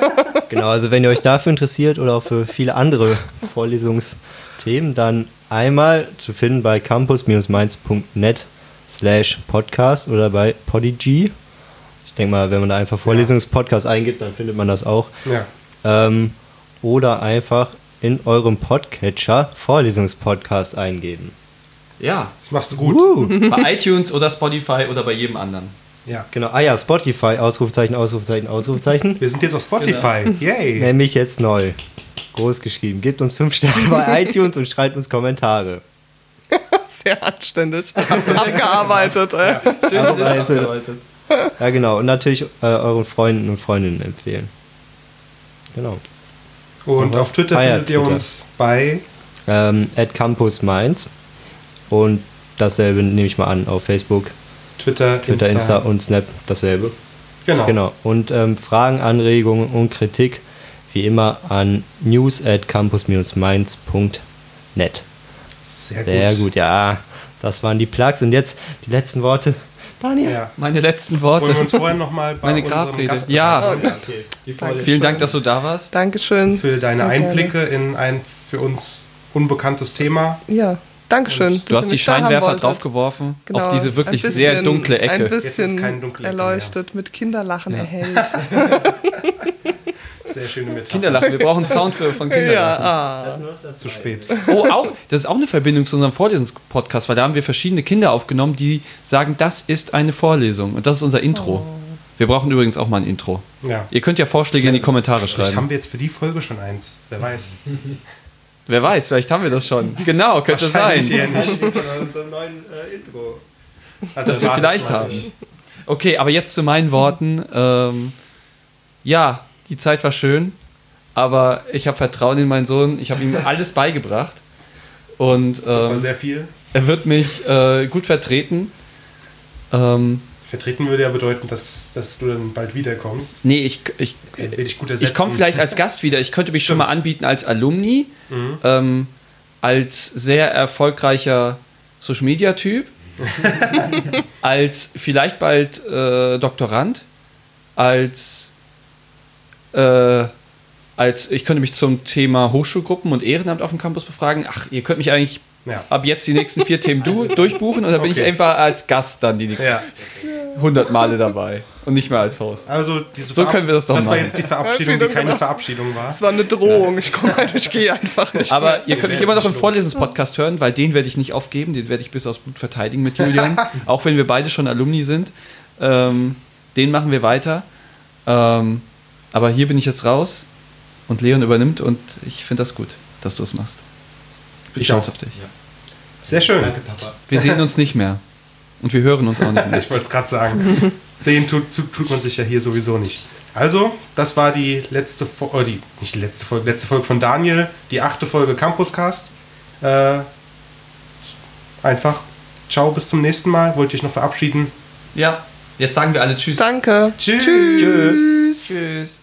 genau, also wenn ihr euch dafür interessiert oder auch für viele andere Vorlesungsthemen, dann einmal zu finden bei campus-mainz.net slash podcast oder bei Podigy. Ich denke mal, wenn man da einfach Vorlesungspodcast ja. eingibt, dann findet man das auch. Ja. Ähm, oder einfach in eurem Podcatcher Vorlesungspodcast eingeben. Ja. Das machst du gut. Uh. bei iTunes oder Spotify oder bei jedem anderen. Ja. Genau. Ah ja, Spotify, Ausrufezeichen, Ausrufezeichen, Ausrufezeichen. Wir sind jetzt auf Spotify. Genau. Yay. Nämlich jetzt neu. Groß geschrieben. Gebt uns fünf Sterne bei iTunes und schreibt uns Kommentare. Sehr anständig. Das hast du abgearbeitet. Ja, schön, abgearbeitet. Ja, genau. Und natürlich äh, euren Freunden und Freundinnen empfehlen. Genau. Und, und auf Twitter findet ihr uns bei ähm, Campus Mainz. Und dasselbe nehme ich mal an auf Facebook. Twitter, Twitter Insta. Insta und Snap dasselbe. Genau. genau. Und ähm, Fragen, Anregungen und Kritik wie immer an news at campus-mainz.net. Sehr, Sehr gut. gut. ja. Das waren die Plugs. Und jetzt die letzten Worte. Daniel. Ja. Meine letzten Worte. Wollen wir uns vorher nochmal bei Meine Grabrede. Ja. Oh, okay. Vielen Dank, dass du da warst. Dankeschön. Für deine Sehr Einblicke gerne. in ein für uns unbekanntes Thema. Ja. Dankeschön. Du hast die Scheinwerfer draufgeworfen genau. auf diese wirklich bisschen, sehr dunkle Ecke. Ein bisschen erleuchtet, mit Kinderlachen ja. erhellt. Sehr schöne Metapher. Kinderlachen, wir brauchen Sound für, von Kinderlachen. Ja, ah. Zu spät. Oh, auch, das ist auch eine Verbindung zu unserem Vorlesungspodcast, weil da haben wir verschiedene Kinder aufgenommen, die sagen, das ist eine Vorlesung und das ist unser Intro. Oh. Wir brauchen übrigens auch mal ein Intro. Ja. Ihr könnt ja Vorschläge in die Kommentare schreiben. Vielleicht haben wir jetzt für die Folge schon eins. Wer weiß. Wer weiß, vielleicht haben wir das schon. Genau, könnte sein. Eher nicht. Von unserem neuen äh, Intro. Also das wir vielleicht haben. Okay, aber jetzt zu meinen Worten. Ähm, ja, die Zeit war schön, aber ich habe Vertrauen in meinen Sohn. Ich habe ihm alles beigebracht. Und, ähm, das war ähm, sehr viel. Er wird mich äh, gut vertreten. Ähm, Vertreten würde ja bedeuten, dass, dass du dann bald wiederkommst. Nee, ich, ich, ich, ich komme vielleicht als Gast wieder. Ich könnte mich Stimmt. schon mal anbieten als Alumni, mhm. ähm, als sehr erfolgreicher Social Media Typ, als vielleicht bald äh, Doktorand, als äh, als ich könnte mich zum Thema Hochschulgruppen und Ehrenamt auf dem Campus befragen. Ach, ihr könnt mich eigentlich ja. ab jetzt die nächsten vier Themen du, durchbuchen und dann bin okay. ich einfach als Gast dann die nächsten ja. 100 Male dabei und nicht mehr als Host. Also so können wir das doch das machen. Das war jetzt die Verabschiedung, die keine Verabschiedung war. Das war eine Drohung. Ich komme halt, ich gehe einfach nicht. Aber mehr. ihr könnt mich immer noch im Vorlesenspodcast hören, weil den werde ich nicht aufgeben. Den werde ich bis aufs Blut verteidigen mit Julian. auch wenn wir beide schon Alumni sind. Ähm, den machen wir weiter. Ähm, aber hier bin ich jetzt raus und Leon übernimmt und ich finde das gut, dass du es machst. Bin ich stolz auf dich. Ja. Sehr schön. Danke, Papa. Wir sehen uns nicht mehr. Und wir hören uns auch nicht mehr. ich wollte es gerade sagen. Sehen tut, tut man sich ja hier sowieso nicht. Also, das war die letzte Folge, die, nicht die letzte Folge, letzte Folge von Daniel, die achte Folge Campuscast. Äh, einfach, ciao, bis zum nächsten Mal. Wollte ich noch verabschieden. Ja, jetzt sagen wir alle Tschüss. Danke. Tschüss. Tschüss. Tschüss.